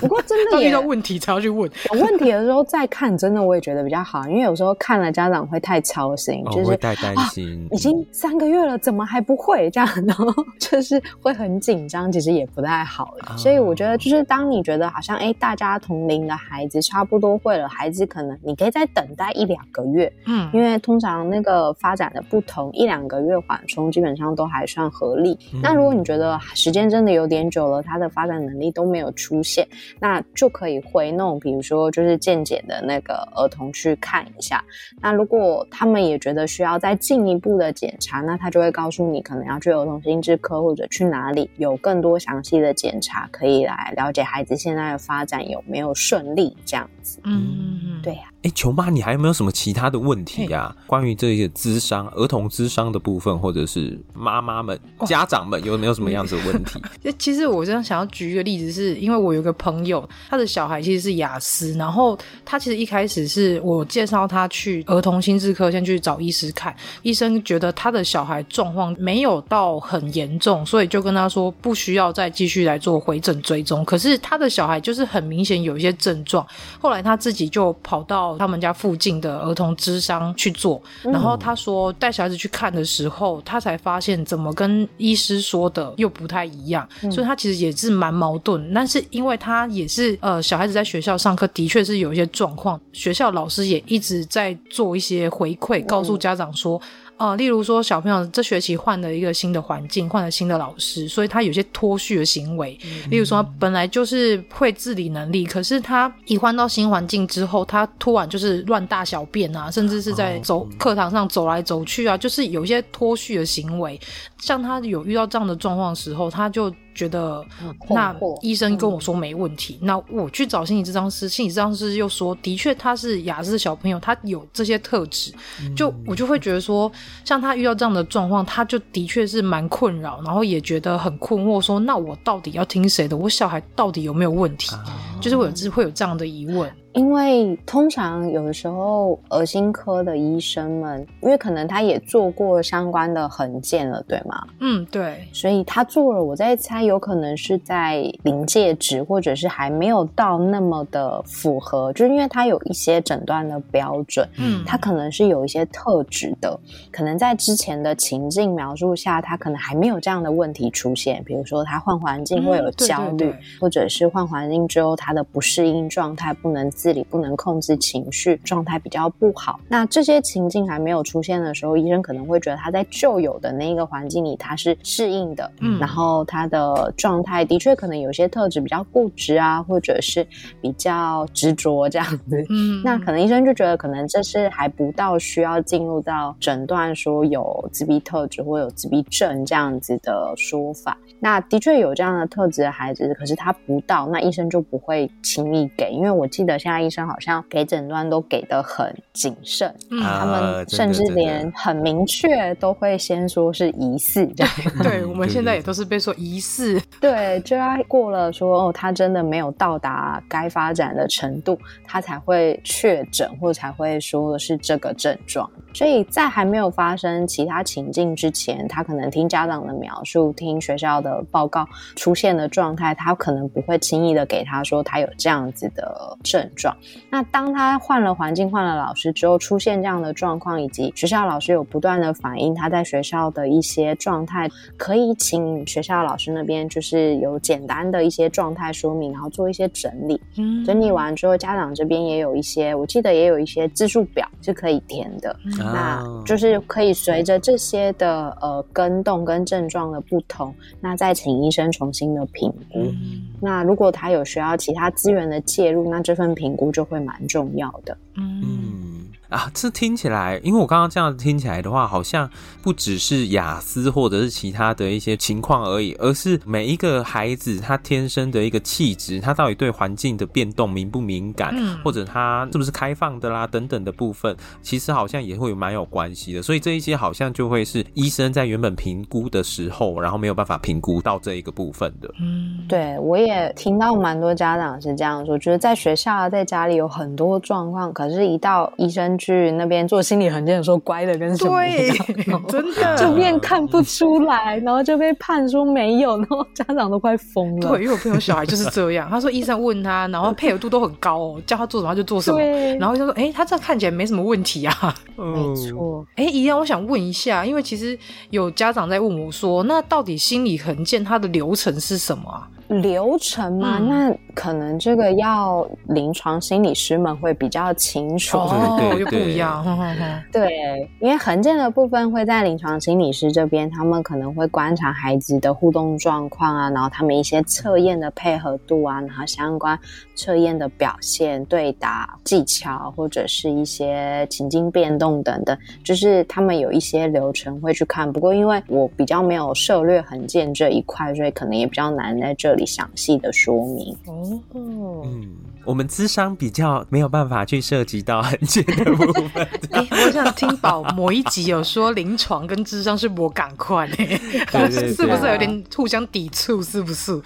不过真的遇到问题才要去问，有问题的时候再看，真的我也觉得比较好，因为有时候看了家长会太操心，哦、就是太担心、啊，已经三个月了，怎么还不会这样？然后就是会很紧张，其实也不太好。哦、所以我觉得，就是当你觉得好像哎，大家同龄的孩子差不多会了，孩子可能你可以再等待一两个月，嗯，因为通常那个发展的不同，一两个月缓冲基本上都还算合理。嗯、那如果你觉得时间真的有点久了，他的发展能力都没有出现。那就可以回弄，比如说就是健检的那个儿童去看一下。那如果他们也觉得需要再进一步的检查，那他就会告诉你，可能要去儿童心智科或者去哪里有更多详细的检查，可以来了解孩子现在的发展有没有顺利这样子。嗯，对呀、啊。哎，球妈，你还有没有什么其他的问题啊？关于这些智商、儿童智商的部分，或者是妈妈们、家长们有没有什么样子的问题？其实我这样想要举一个例子是，是因为我有个朋友，他的小孩其实是雅思，然后他其实一开始是我介绍他去儿童心智科，先去找医师看，医生觉得他的小孩状况没有到很严重，所以就跟他说不需要再继续来做回诊追踪。可是他的小孩就是很明显有一些症状，后来他自己就跑到他们家附近的儿童智商去做，然后他说带小孩子去看的时候，他才发现怎么跟医师说的又不太一样，所以他其实也是蛮矛盾。但是因为他也是呃小孩子在学校上课的确是有一些状况，学校老师也一直在做一些回馈，告诉家长说。呃，例如说小朋友这学期换了一个新的环境，换了新的老师，所以他有些脱序的行为。嗯、例如说，他本来就是会自理能力，可是他一换到新环境之后，他突然就是乱大小便啊，甚至是在走课堂上走来走去啊，就是有一些脱序的行为。像他有遇到这样的状况的时候，他就。觉得那医生跟我说没问题，嗯、那我去找心理咨商师，心理咨商师又说，的确他是雅思小朋友，他有这些特质，就我就会觉得说，像他遇到这样的状况，他就的确是蛮困扰，然后也觉得很困惑，说那我到底要听谁的？我小孩到底有没有问题？啊、就是我有会有这样的疑问。因为通常有的时候，儿心科的医生们，因为可能他也做过相关的衡鉴了，对吗？嗯，对。所以他做了，我在猜，有可能是在临界值，或者是还没有到那么的符合，就是因为他有一些诊断的标准，嗯，他可能是有一些特质的，可能在之前的情境描述下，他可能还没有这样的问题出现，比如说他换环境会有焦虑，嗯、对对对，或者是换环境之后他的不适应状态不能。自理不能控制情绪，状态比较不好。那这些情境还没有出现的时候，医生可能会觉得他在旧有的那一个环境里他是适应的，嗯，然后他的状态的确可能有些特质比较固执啊，或者是比较执着这样子，嗯，那可能医生就觉得可能这是还不到需要进入到诊断说有自闭特质或有自闭症这样子的说法。那的确有这样的特质的孩子，可是他不到，那医生就不会轻易给，因为我记得现在医生好像给诊断都给的很谨慎，嗯，他们甚至连很明确都会先说是疑似这样。对，我们现在也都是被说疑似，对，就要过了说哦，他真的没有到达该发展的程度，他才会确诊或才会说的是这个症状。所以在还没有发生其他情境之前，他可能听家长的描述，听学校的。报告出现的状态，他可能不会轻易的给他说他有这样子的症状。那当他换了环境、换了老师之后，出现这样的状况，以及学校老师有不断的反映他在学校的一些状态，可以请学校老师那边就是有简单的一些状态说明，然后做一些整理。嗯，整理完之后，家长这边也有一些，我记得也有一些自述表是可以填的。嗯、那就是可以随着这些的呃跟动跟症状的不同，那再请医生重新的评估。嗯、那如果他有需要其他资源的介入，那这份评估就会蛮重要的。嗯。啊，这听起来，因为我刚刚这样听起来的话，好像不只是雅思或者是其他的一些情况而已，而是每一个孩子他天生的一个气质，他到底对环境的变动敏不敏感，嗯、或者他是不是开放的啦等等的部分，其实好像也会有蛮有关系的。所以这一些好像就会是医生在原本评估的时候，然后没有办法评估到这一个部分的。嗯，对，我也听到蛮多家长是这样说，觉得在学校啊，在家里有很多状况，可是一到医生。去那边做心理衡鉴的时候，乖的跟什么一样，真的就变看不出来，然后就被判说没有，然后家长都快疯了。对，因为我朋友小孩就是这样，他说医生问他，然后配合度都很高哦，叫他做什么他就做什么，对然后就说，哎、欸，他这看起来没什么问题啊。没错。哎，宜安，我想问一下，因为其实有家长在问我说，那到底心理衡鉴它的流程是什么啊？流程嘛，嗯、那可能这个要临床心理师们会比较清楚，哦，又不一样。对，因为衡鉴的部分会在临床心理师这边，他们可能会观察孩子的互动状况啊，然后他们一些测验的配合度啊，然后相关测验的表现、对答技巧或者是一些情境变动等等，就是他们有一些流程会去看。不过因为我比较没有涉猎衡鉴这一块，所以可能也比较难在这里详细的说明。哦，嗯。我们智商比较没有办法去涉及到很浅的部分。哎、欸，我想听宝某一集有说临床跟智商是不赶快，对对对，是不是有点互相抵触？是不是？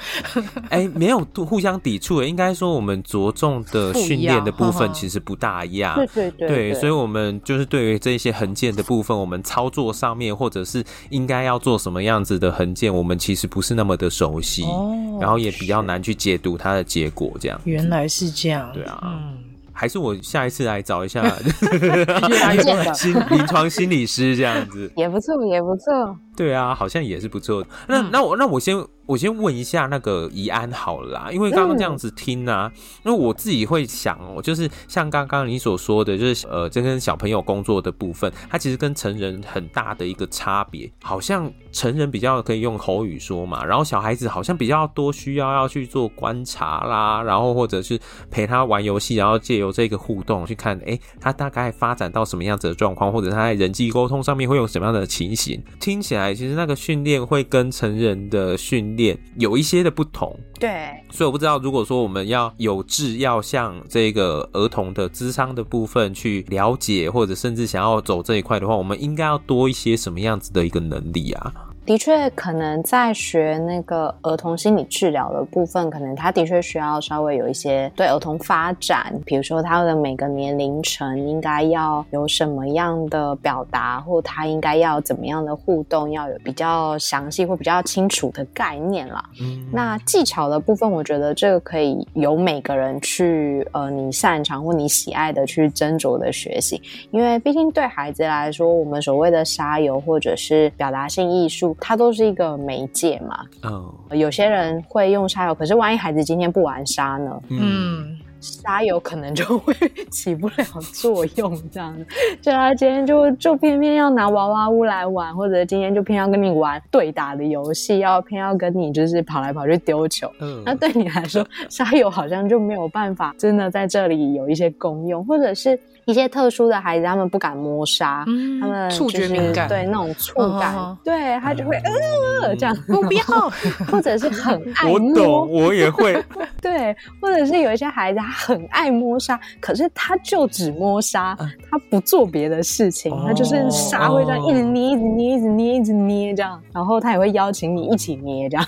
哎、欸，没有互相抵触，应该说我们着重的训练的部分 其实不大一样。对对对，对，所以我们就是对于这些横件的部分，我们操作上面或者是应该要做什么样子的横件，我们其实不是那么的熟悉，哦、然后也比较难去解读它的结果。这样，原来是这样。对啊，嗯，还是我下一次来找一下 心 临床心理师这样子，也不错，也不错。对啊，好像也是不错。那那我那我先。我先问一下那个怡安好了啦，因为刚刚这样子听啊，因为我自己会想哦，就是像刚刚你所说的，就是呃，这跟小朋友工作的部分，它其实跟成人很大的一个差别，好像成人比较可以用口语说嘛，然后小孩子好像比较多需要要去做观察啦，然后或者是陪他玩游戏，然后借由这个互动去看，哎，他大概发展到什么样子的状况，或者他在人际沟通上面会有什么样的情形，听起来其实那个训练会跟成人的训练。有一些的不同，对，所以我不知道，如果说我们要有志要向这个儿童的智商的部分去了解，或者甚至想要走这一块的话，我们应该要多一些什么样子的一个能力啊？的确，可能在学那个儿童心理治疗的部分，可能他的确需要稍微有一些对儿童发展，比如说他的每个年龄层应该要有什么样的表达，或他应该要怎么样的互动，要有比较详细或比较清楚的概念啦。嗯，那技巧的部分，我觉得这个可以由每个人去，呃，你擅长或你喜爱的去斟酌的学习，因为毕竟对孩子来说，我们所谓的沙游或者是表达性艺术。它都是一个媒介嘛，嗯、oh.，有些人会用沙游，可是万一孩子今天不玩沙呢？嗯，沙游可能就会起不了作用，这样子，就他今天就就偏偏要拿娃娃屋来玩，或者今天就偏要跟你玩对打的游戏，要偏要跟你就是跑来跑去丢球，嗯、oh.，那对你来说，沙游好像就没有办法真的在这里有一些功用，或者是。一些特殊的孩子，他们不敢摸沙，嗯、他们、就是、触觉敏感，对那种触感，哦、对他就会呃这样，不要，或者是很爱摸，我懂，我也会，对，或者是有一些孩子他很爱摸沙，可是他就只摸沙，他不做别的事情，哦、他就是沙会这样一直捏，一直捏，一直捏，一直捏这样，然后他也会邀请你一起捏这样，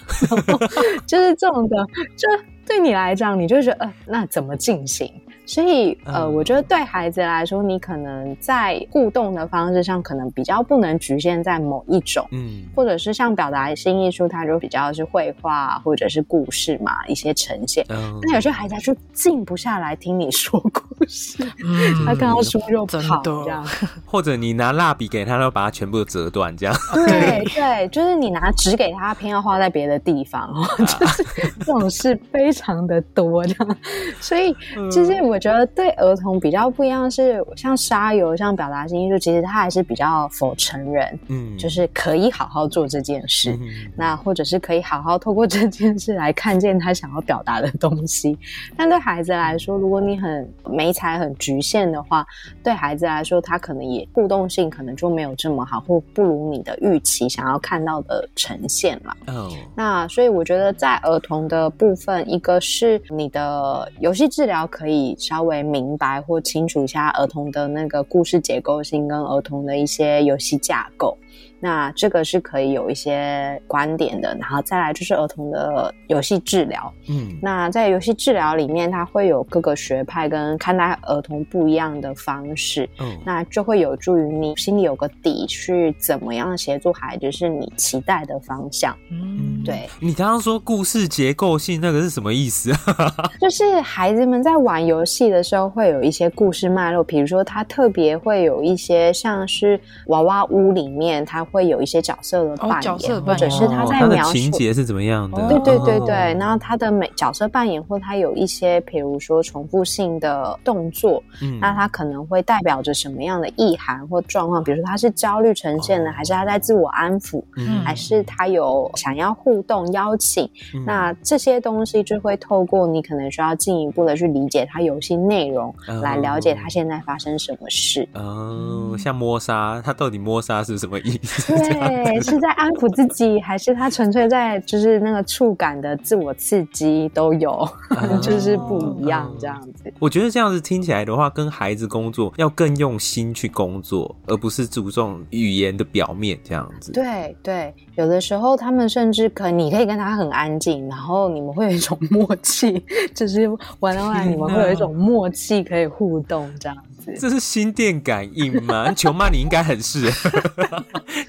就是这种的，就对你来讲，你就觉得呃，那怎么进行？所以，呃，我觉得对孩子来说，你可能在互动的方式上，可能比较不能局限在某一种，嗯，或者是像表达新艺术，它就比较是绘画或者是故事嘛，一些呈现。嗯，那有些孩子他就静不下来听你说故事，嗯，他看到书就跑这样，或者你拿蜡笔给他，都把它全部折断这样。对对，就是你拿纸给他，偏要画在别的地方，哦，就是这种事非常的多这样。所以，其实我。我觉得对儿童比较不一样是，像沙游、像表达性艺术，其实它还是比较 for 成人，嗯，就是可以好好做这件事，嗯，那或者是可以好好透过这件事来看见他想要表达的东西。但对孩子来说，如果你很没才很局限的话，对孩子来说，他可能也互动性可能就没有这么好，或不如你的预期想要看到的呈现了。哦，那所以我觉得在儿童的部分，一个是你的游戏治疗可以。稍微明白或清楚一下儿童的那个故事结构性跟儿童的一些游戏架构。那这个是可以有一些观点的，然后再来就是儿童的游戏治疗。嗯，那在游戏治疗里面，它会有各个学派跟看待儿童不一样的方式。嗯，那就会有助于你心里有个底，去怎么样协助孩子是你期待的方向。嗯，对。你刚刚说故事结构性那个是什么意思啊？就是孩子们在玩游戏的时候会有一些故事脉络，比如说他特别会有一些像是娃娃屋里面他。会有一些角色的扮演，哦、扮演或者是他在描述、哦、情节是怎么样的？对对对对，然后他的每角色扮演或他有一些，比如说重复性的动作，嗯，那他可能会代表着什么样的意涵或状况？比如说他是焦虑呈现的，哦、还是他在自我安抚，嗯，还是他有想要互动邀请？嗯、那这些东西就会透过你可能需要进一步的去理解他游戏内容，哦，来了解他现在发生什么事。哦，像摸沙，他到底摸沙是什么意思？子？对，是在安抚自己，还是他纯粹在就是那个触感的自我刺激都有，就是不一样这样子。我觉得这样子听起来的话，跟孩子工作要更用心去工作，而不是注重语言的表面这样子。对对，有的时候他们甚至可你可以跟他很安静，然后你们会有一种默契，就是玩到玩你们会有一种默契可以互动这样。这是心电感应吗？球妈，你应该很适合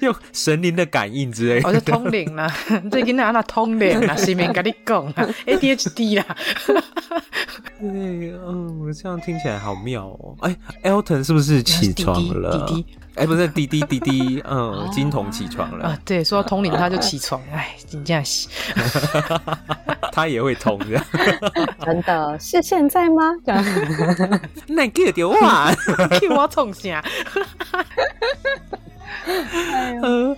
用神灵的感应之类的。我是通灵啦，最近那那通灵啦，视频跟你讲，ADHD 啦。对，嗯，我这样听起来好妙哦。哎，Elton 是不是起床了？哎，不是滴滴滴滴，嗯，金童起床了。啊，对，说到通灵他就起床，哎，真这样洗。他也会通的，真的是现在吗？那给个电话，替我冲下。嗯，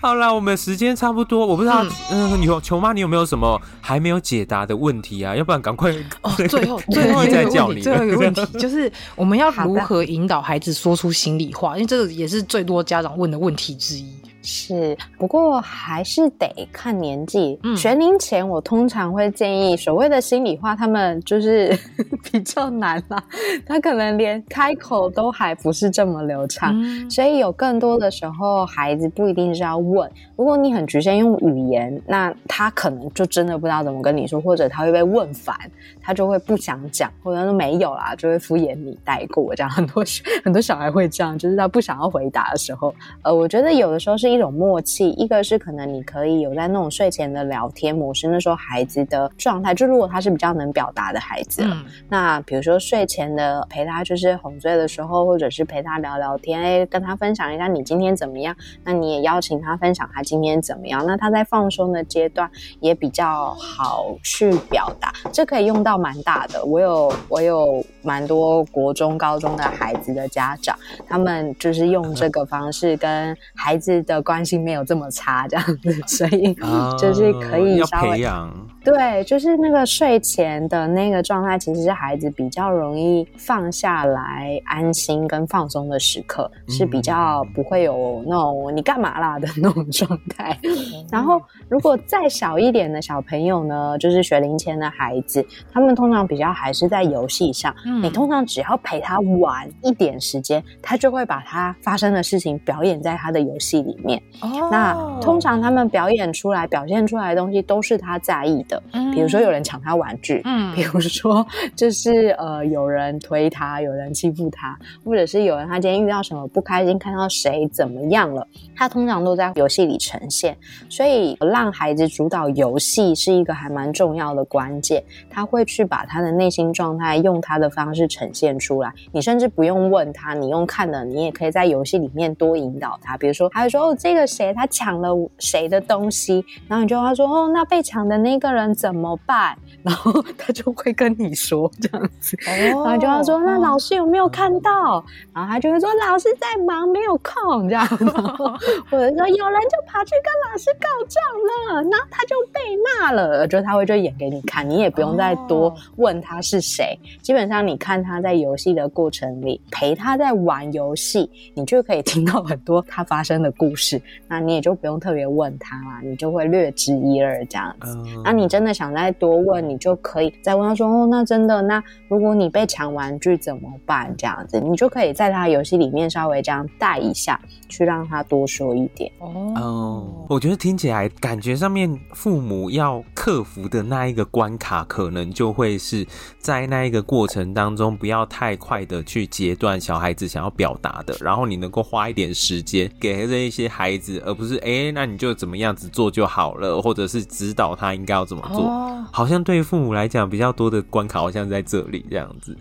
好啦，我们时间差不多，我不知道，嗯，你、呃、球妈，你有没有什么还没有解答的问题啊？要不然赶快哦，最后 最后一个问题，最后一个问题就是我们要如何引导孩子说出心里话？因为这个也是最多家长问的问题之一。是，不过还是得看年纪。嗯，学龄前我通常会建议所谓的心里话，他们就是 比较难啦，他可能连开口都还不是这么流畅，嗯，所以有更多的时候，孩子不一定是要问。如果你很局限用语言，那他可能就真的不知道怎么跟你说，或者他会被问烦，他就会不想讲，或者说没有啦，就会敷衍你带过。这样很多很多小孩会这样，就是他不想要回答的时候，呃，我觉得有的时候是。一种默契，一个是可能你可以有在那种睡前的聊天模式，那时候孩子的状态，就如果他是比较能表达的孩子，嗯，那比如说睡前的陪他就是哄睡的时候，或者是陪他聊聊天，哎，跟他分享一下你今天怎么样，那你也邀请他分享他今天怎么样，那他在放松的阶段也比较好去表达，这可以用到蛮大的。我有我有蛮多国中高中的孩子的家长，他们就是用这个方式跟孩子的。关系没有这么差，这样子，所以就是可以稍微、哦、培养。对，就是那个睡前的那个状态，其实是孩子比较容易放下来、安心跟放松的时刻，是比较不会有那种你干嘛啦的那种状态。嗯、然后，如果再小一点的小朋友呢，就是学龄前的孩子，他们通常比较还是在游戏上。嗯、你通常只要陪他玩一点时间，他就会把他发生的事情表演在他的游戏里面。哦，那通常他们表演出来、表现出来的东西都是他在意的。嗯，比如说有人抢他玩具，嗯，比如说就是呃有人推他，有人欺负他，或者是有人他今天遇到什么不开心，看到谁怎么样了，他通常都在游戏里呈现。所以让孩子主导游戏是一个还蛮重要的关键，他会去把他的内心状态用他的方式呈现出来。你甚至不用问他，你用看的，你也可以在游戏里面多引导他。比如说，他会说哦，这个谁他抢了谁的东西，然后你就跟他说哦，那被抢的那个人。怎么办？然后他就会跟你说这样子，然后就要说，那老师有没有看到？然后他就会说老师在忙，没有空这样子，或者说有人就跑去跟老师告状了，然后他就被骂了，就他会就演给你看，你也不用再多问他是谁，基本上你看他在游戏的过程里陪他在玩游戏，你就可以听到很多他发生的故事，那你也就不用特别问他啦，你就会略知一二这样子，那你真的想再多问，你就可以再问他说：“哦，那真的，那如果你被抢玩具怎么办？”这样子，你就可以在他游戏里面稍微这样带一下，去让他多说一点。哦，我觉得听起来感觉上面父母要克服的那一个关卡，可能就会是在那一个过程当中，不要太快的去截断小孩子想要表达的，然后你能够花一点时间给这一些孩子，而不是哎、欸，那你就怎么样子做就好了，或者是指导他应该要怎么做。哦，好像对于父母来讲比较多的关卡，好像在这里这样子。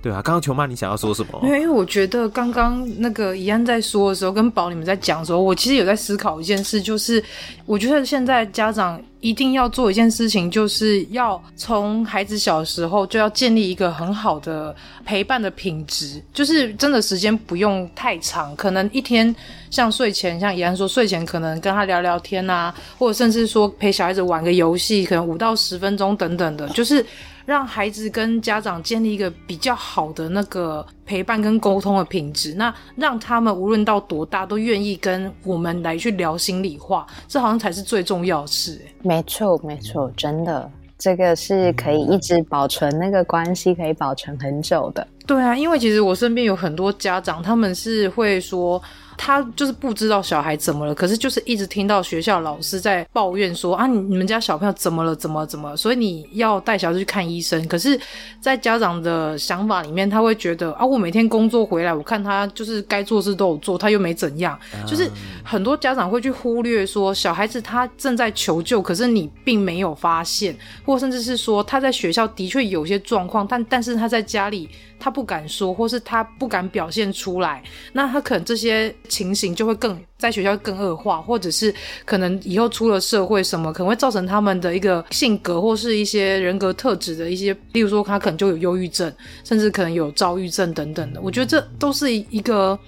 对啊，刚刚球妈，你想要说什么？因为我觉得刚刚那个怡安在说的时候，跟宝你们在讲的时候，我其实有在思考一件事，就是我觉得现在家长一定要做一件事情，就是要从孩子小时候就要建立一个很好的陪伴的品质，就是真的时间不用太长，可能一天像睡前，像怡安说睡前可能跟他聊聊天啊，或者甚至说陪小孩子玩个游戏，可能五到十分钟等等的，就是。让孩子跟家长建立一个比较好的那个陪伴跟沟通的品质，那让他们无论到多大都愿意跟我们来去聊心里话，这好像才是最重要的事。没错，没错，真的，这个是可以一直保存那个关系，可以保存很久的。对啊，因为其实我身边有很多家长，他们是会说。他就是不知道小孩怎么了，可是就是一直听到学校老师在抱怨说啊，你你们家小朋友怎么了，怎么怎么，所以你要带小孩去看医生。可是，在家长的想法里面，他会觉得啊，我每天工作回来，我看他就是该做事都有做，他又没怎样。就是很多家长会去忽略说，小孩子他正在求救，可是你并没有发现，或甚至是说他在学校的确有些状况，但但是他在家里。他不敢说，或是他不敢表现出来，那他可能这些情形就会更在学校更恶化，或者是可能以后出了社会什么，可能会造成他们的一个性格或是一些人格特质的一些，例如说他可能就有忧郁症，甚至可能有躁郁症等等的。我觉得这都是一个，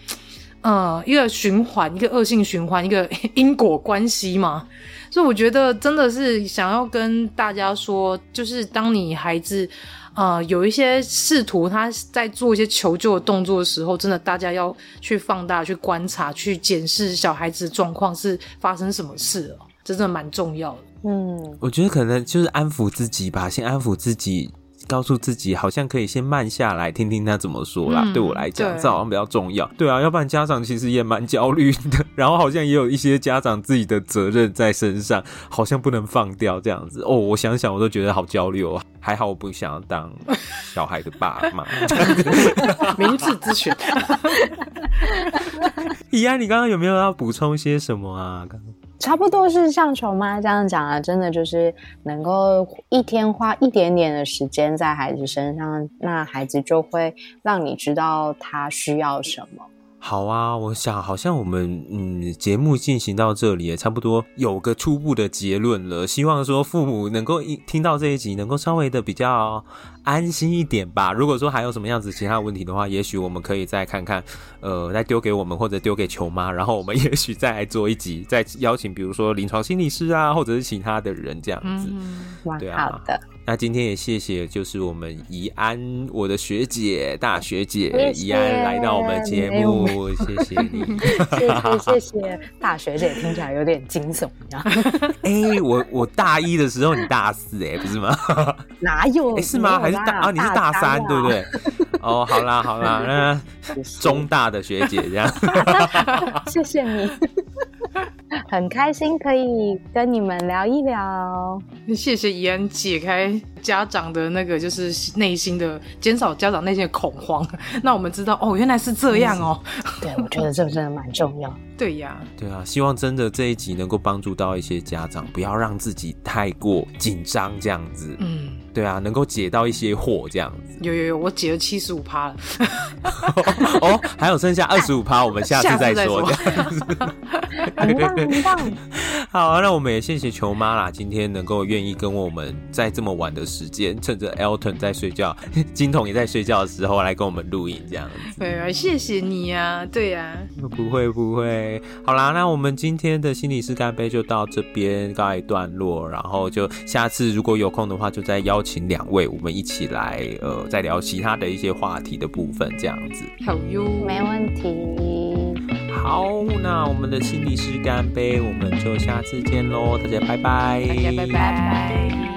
呃，一个循环，一个恶性循环，一个因果关系嘛。所以我觉得真的是想要跟大家说，就是当你孩子。呃，有一些试图他在做一些求救的动作的时候，真的大家要去放大、去观察、去检视小孩子状况是发生什么事了，这真的蛮重要的。嗯，我觉得可能就是安抚自己吧，先安抚自己。告诉自己，好像可以先慢下来，听听他怎么说啦。嗯、对我来讲，这好像比较重要。对啊，要不然家长其实也蛮焦虑的，然后好像也有一些家长自己的责任在身上，好像不能放掉这样子。哦，我想想我都觉得好焦虑哦。还好我不想要当小孩的爸妈。明智之选。怡安，你刚刚有没有要补充些什么啊？刚刚。差不多是像球妈这样讲啊，真的就是能够一天花一点点的时间在孩子身上，那孩子就会让你知道他需要什么。好啊，我想好像我们嗯节目进行到这里也差不多有个初步的结论了。希望说父母能够一听到这一集，能够稍微的比较安心一点吧。如果说还有什么样子其他问题的话，也许我们可以再看看，呃，再丢给我们或者丢给球妈，然后我们也许再来做一集，再邀请比如说临床心理师啊，或者是其他的人这样子。嗯，对啊，好的。那今天也谢谢，就是我们怡安，我的学姐，大学姐怡安来到我们节目，谢谢你，谢谢谢谢，大学姐听起来有点惊悚，你知道吗？哎、欸，我我大一的时候你大四、欸，哎，不是吗？哪有？是吗？还是大啊？你是大三，对不对？哦，好啦好啦，那中大的学姐这样，谢谢你。很开心可以跟你们聊一聊，谢谢怡恩解开家长的那个就是内心的，减少家长内心的恐慌。那我们知道哦，原来是这样哦。对，我觉得这个真的蛮重要。对呀，对啊，希望真的这一集能够帮助到一些家长，不要让自己太过紧张这样子。嗯，对啊，能够解到一些惑这样子。有有有，我解了七十五趴了。哦，还有剩下二十五趴，我们下次再说。很棒，很棒。好啊，那我们也谢谢球妈啦，今天能够愿意跟我们在这么晚的时间，趁着 Elton 在睡觉，金童也在睡觉的时候来跟我们录影，这样子。对啊，谢谢你啊，对呀。不会不会，好啦，那我们今天的心理师干杯就到这边告一段落，然后就下次如果有空的话，就再邀请两位，我们一起来呃，再聊其他的一些话题的部分，这样子。好哟，没问题。好，那我们的心理师干杯，我们就下次见喽，大家拜拜，大家拜拜。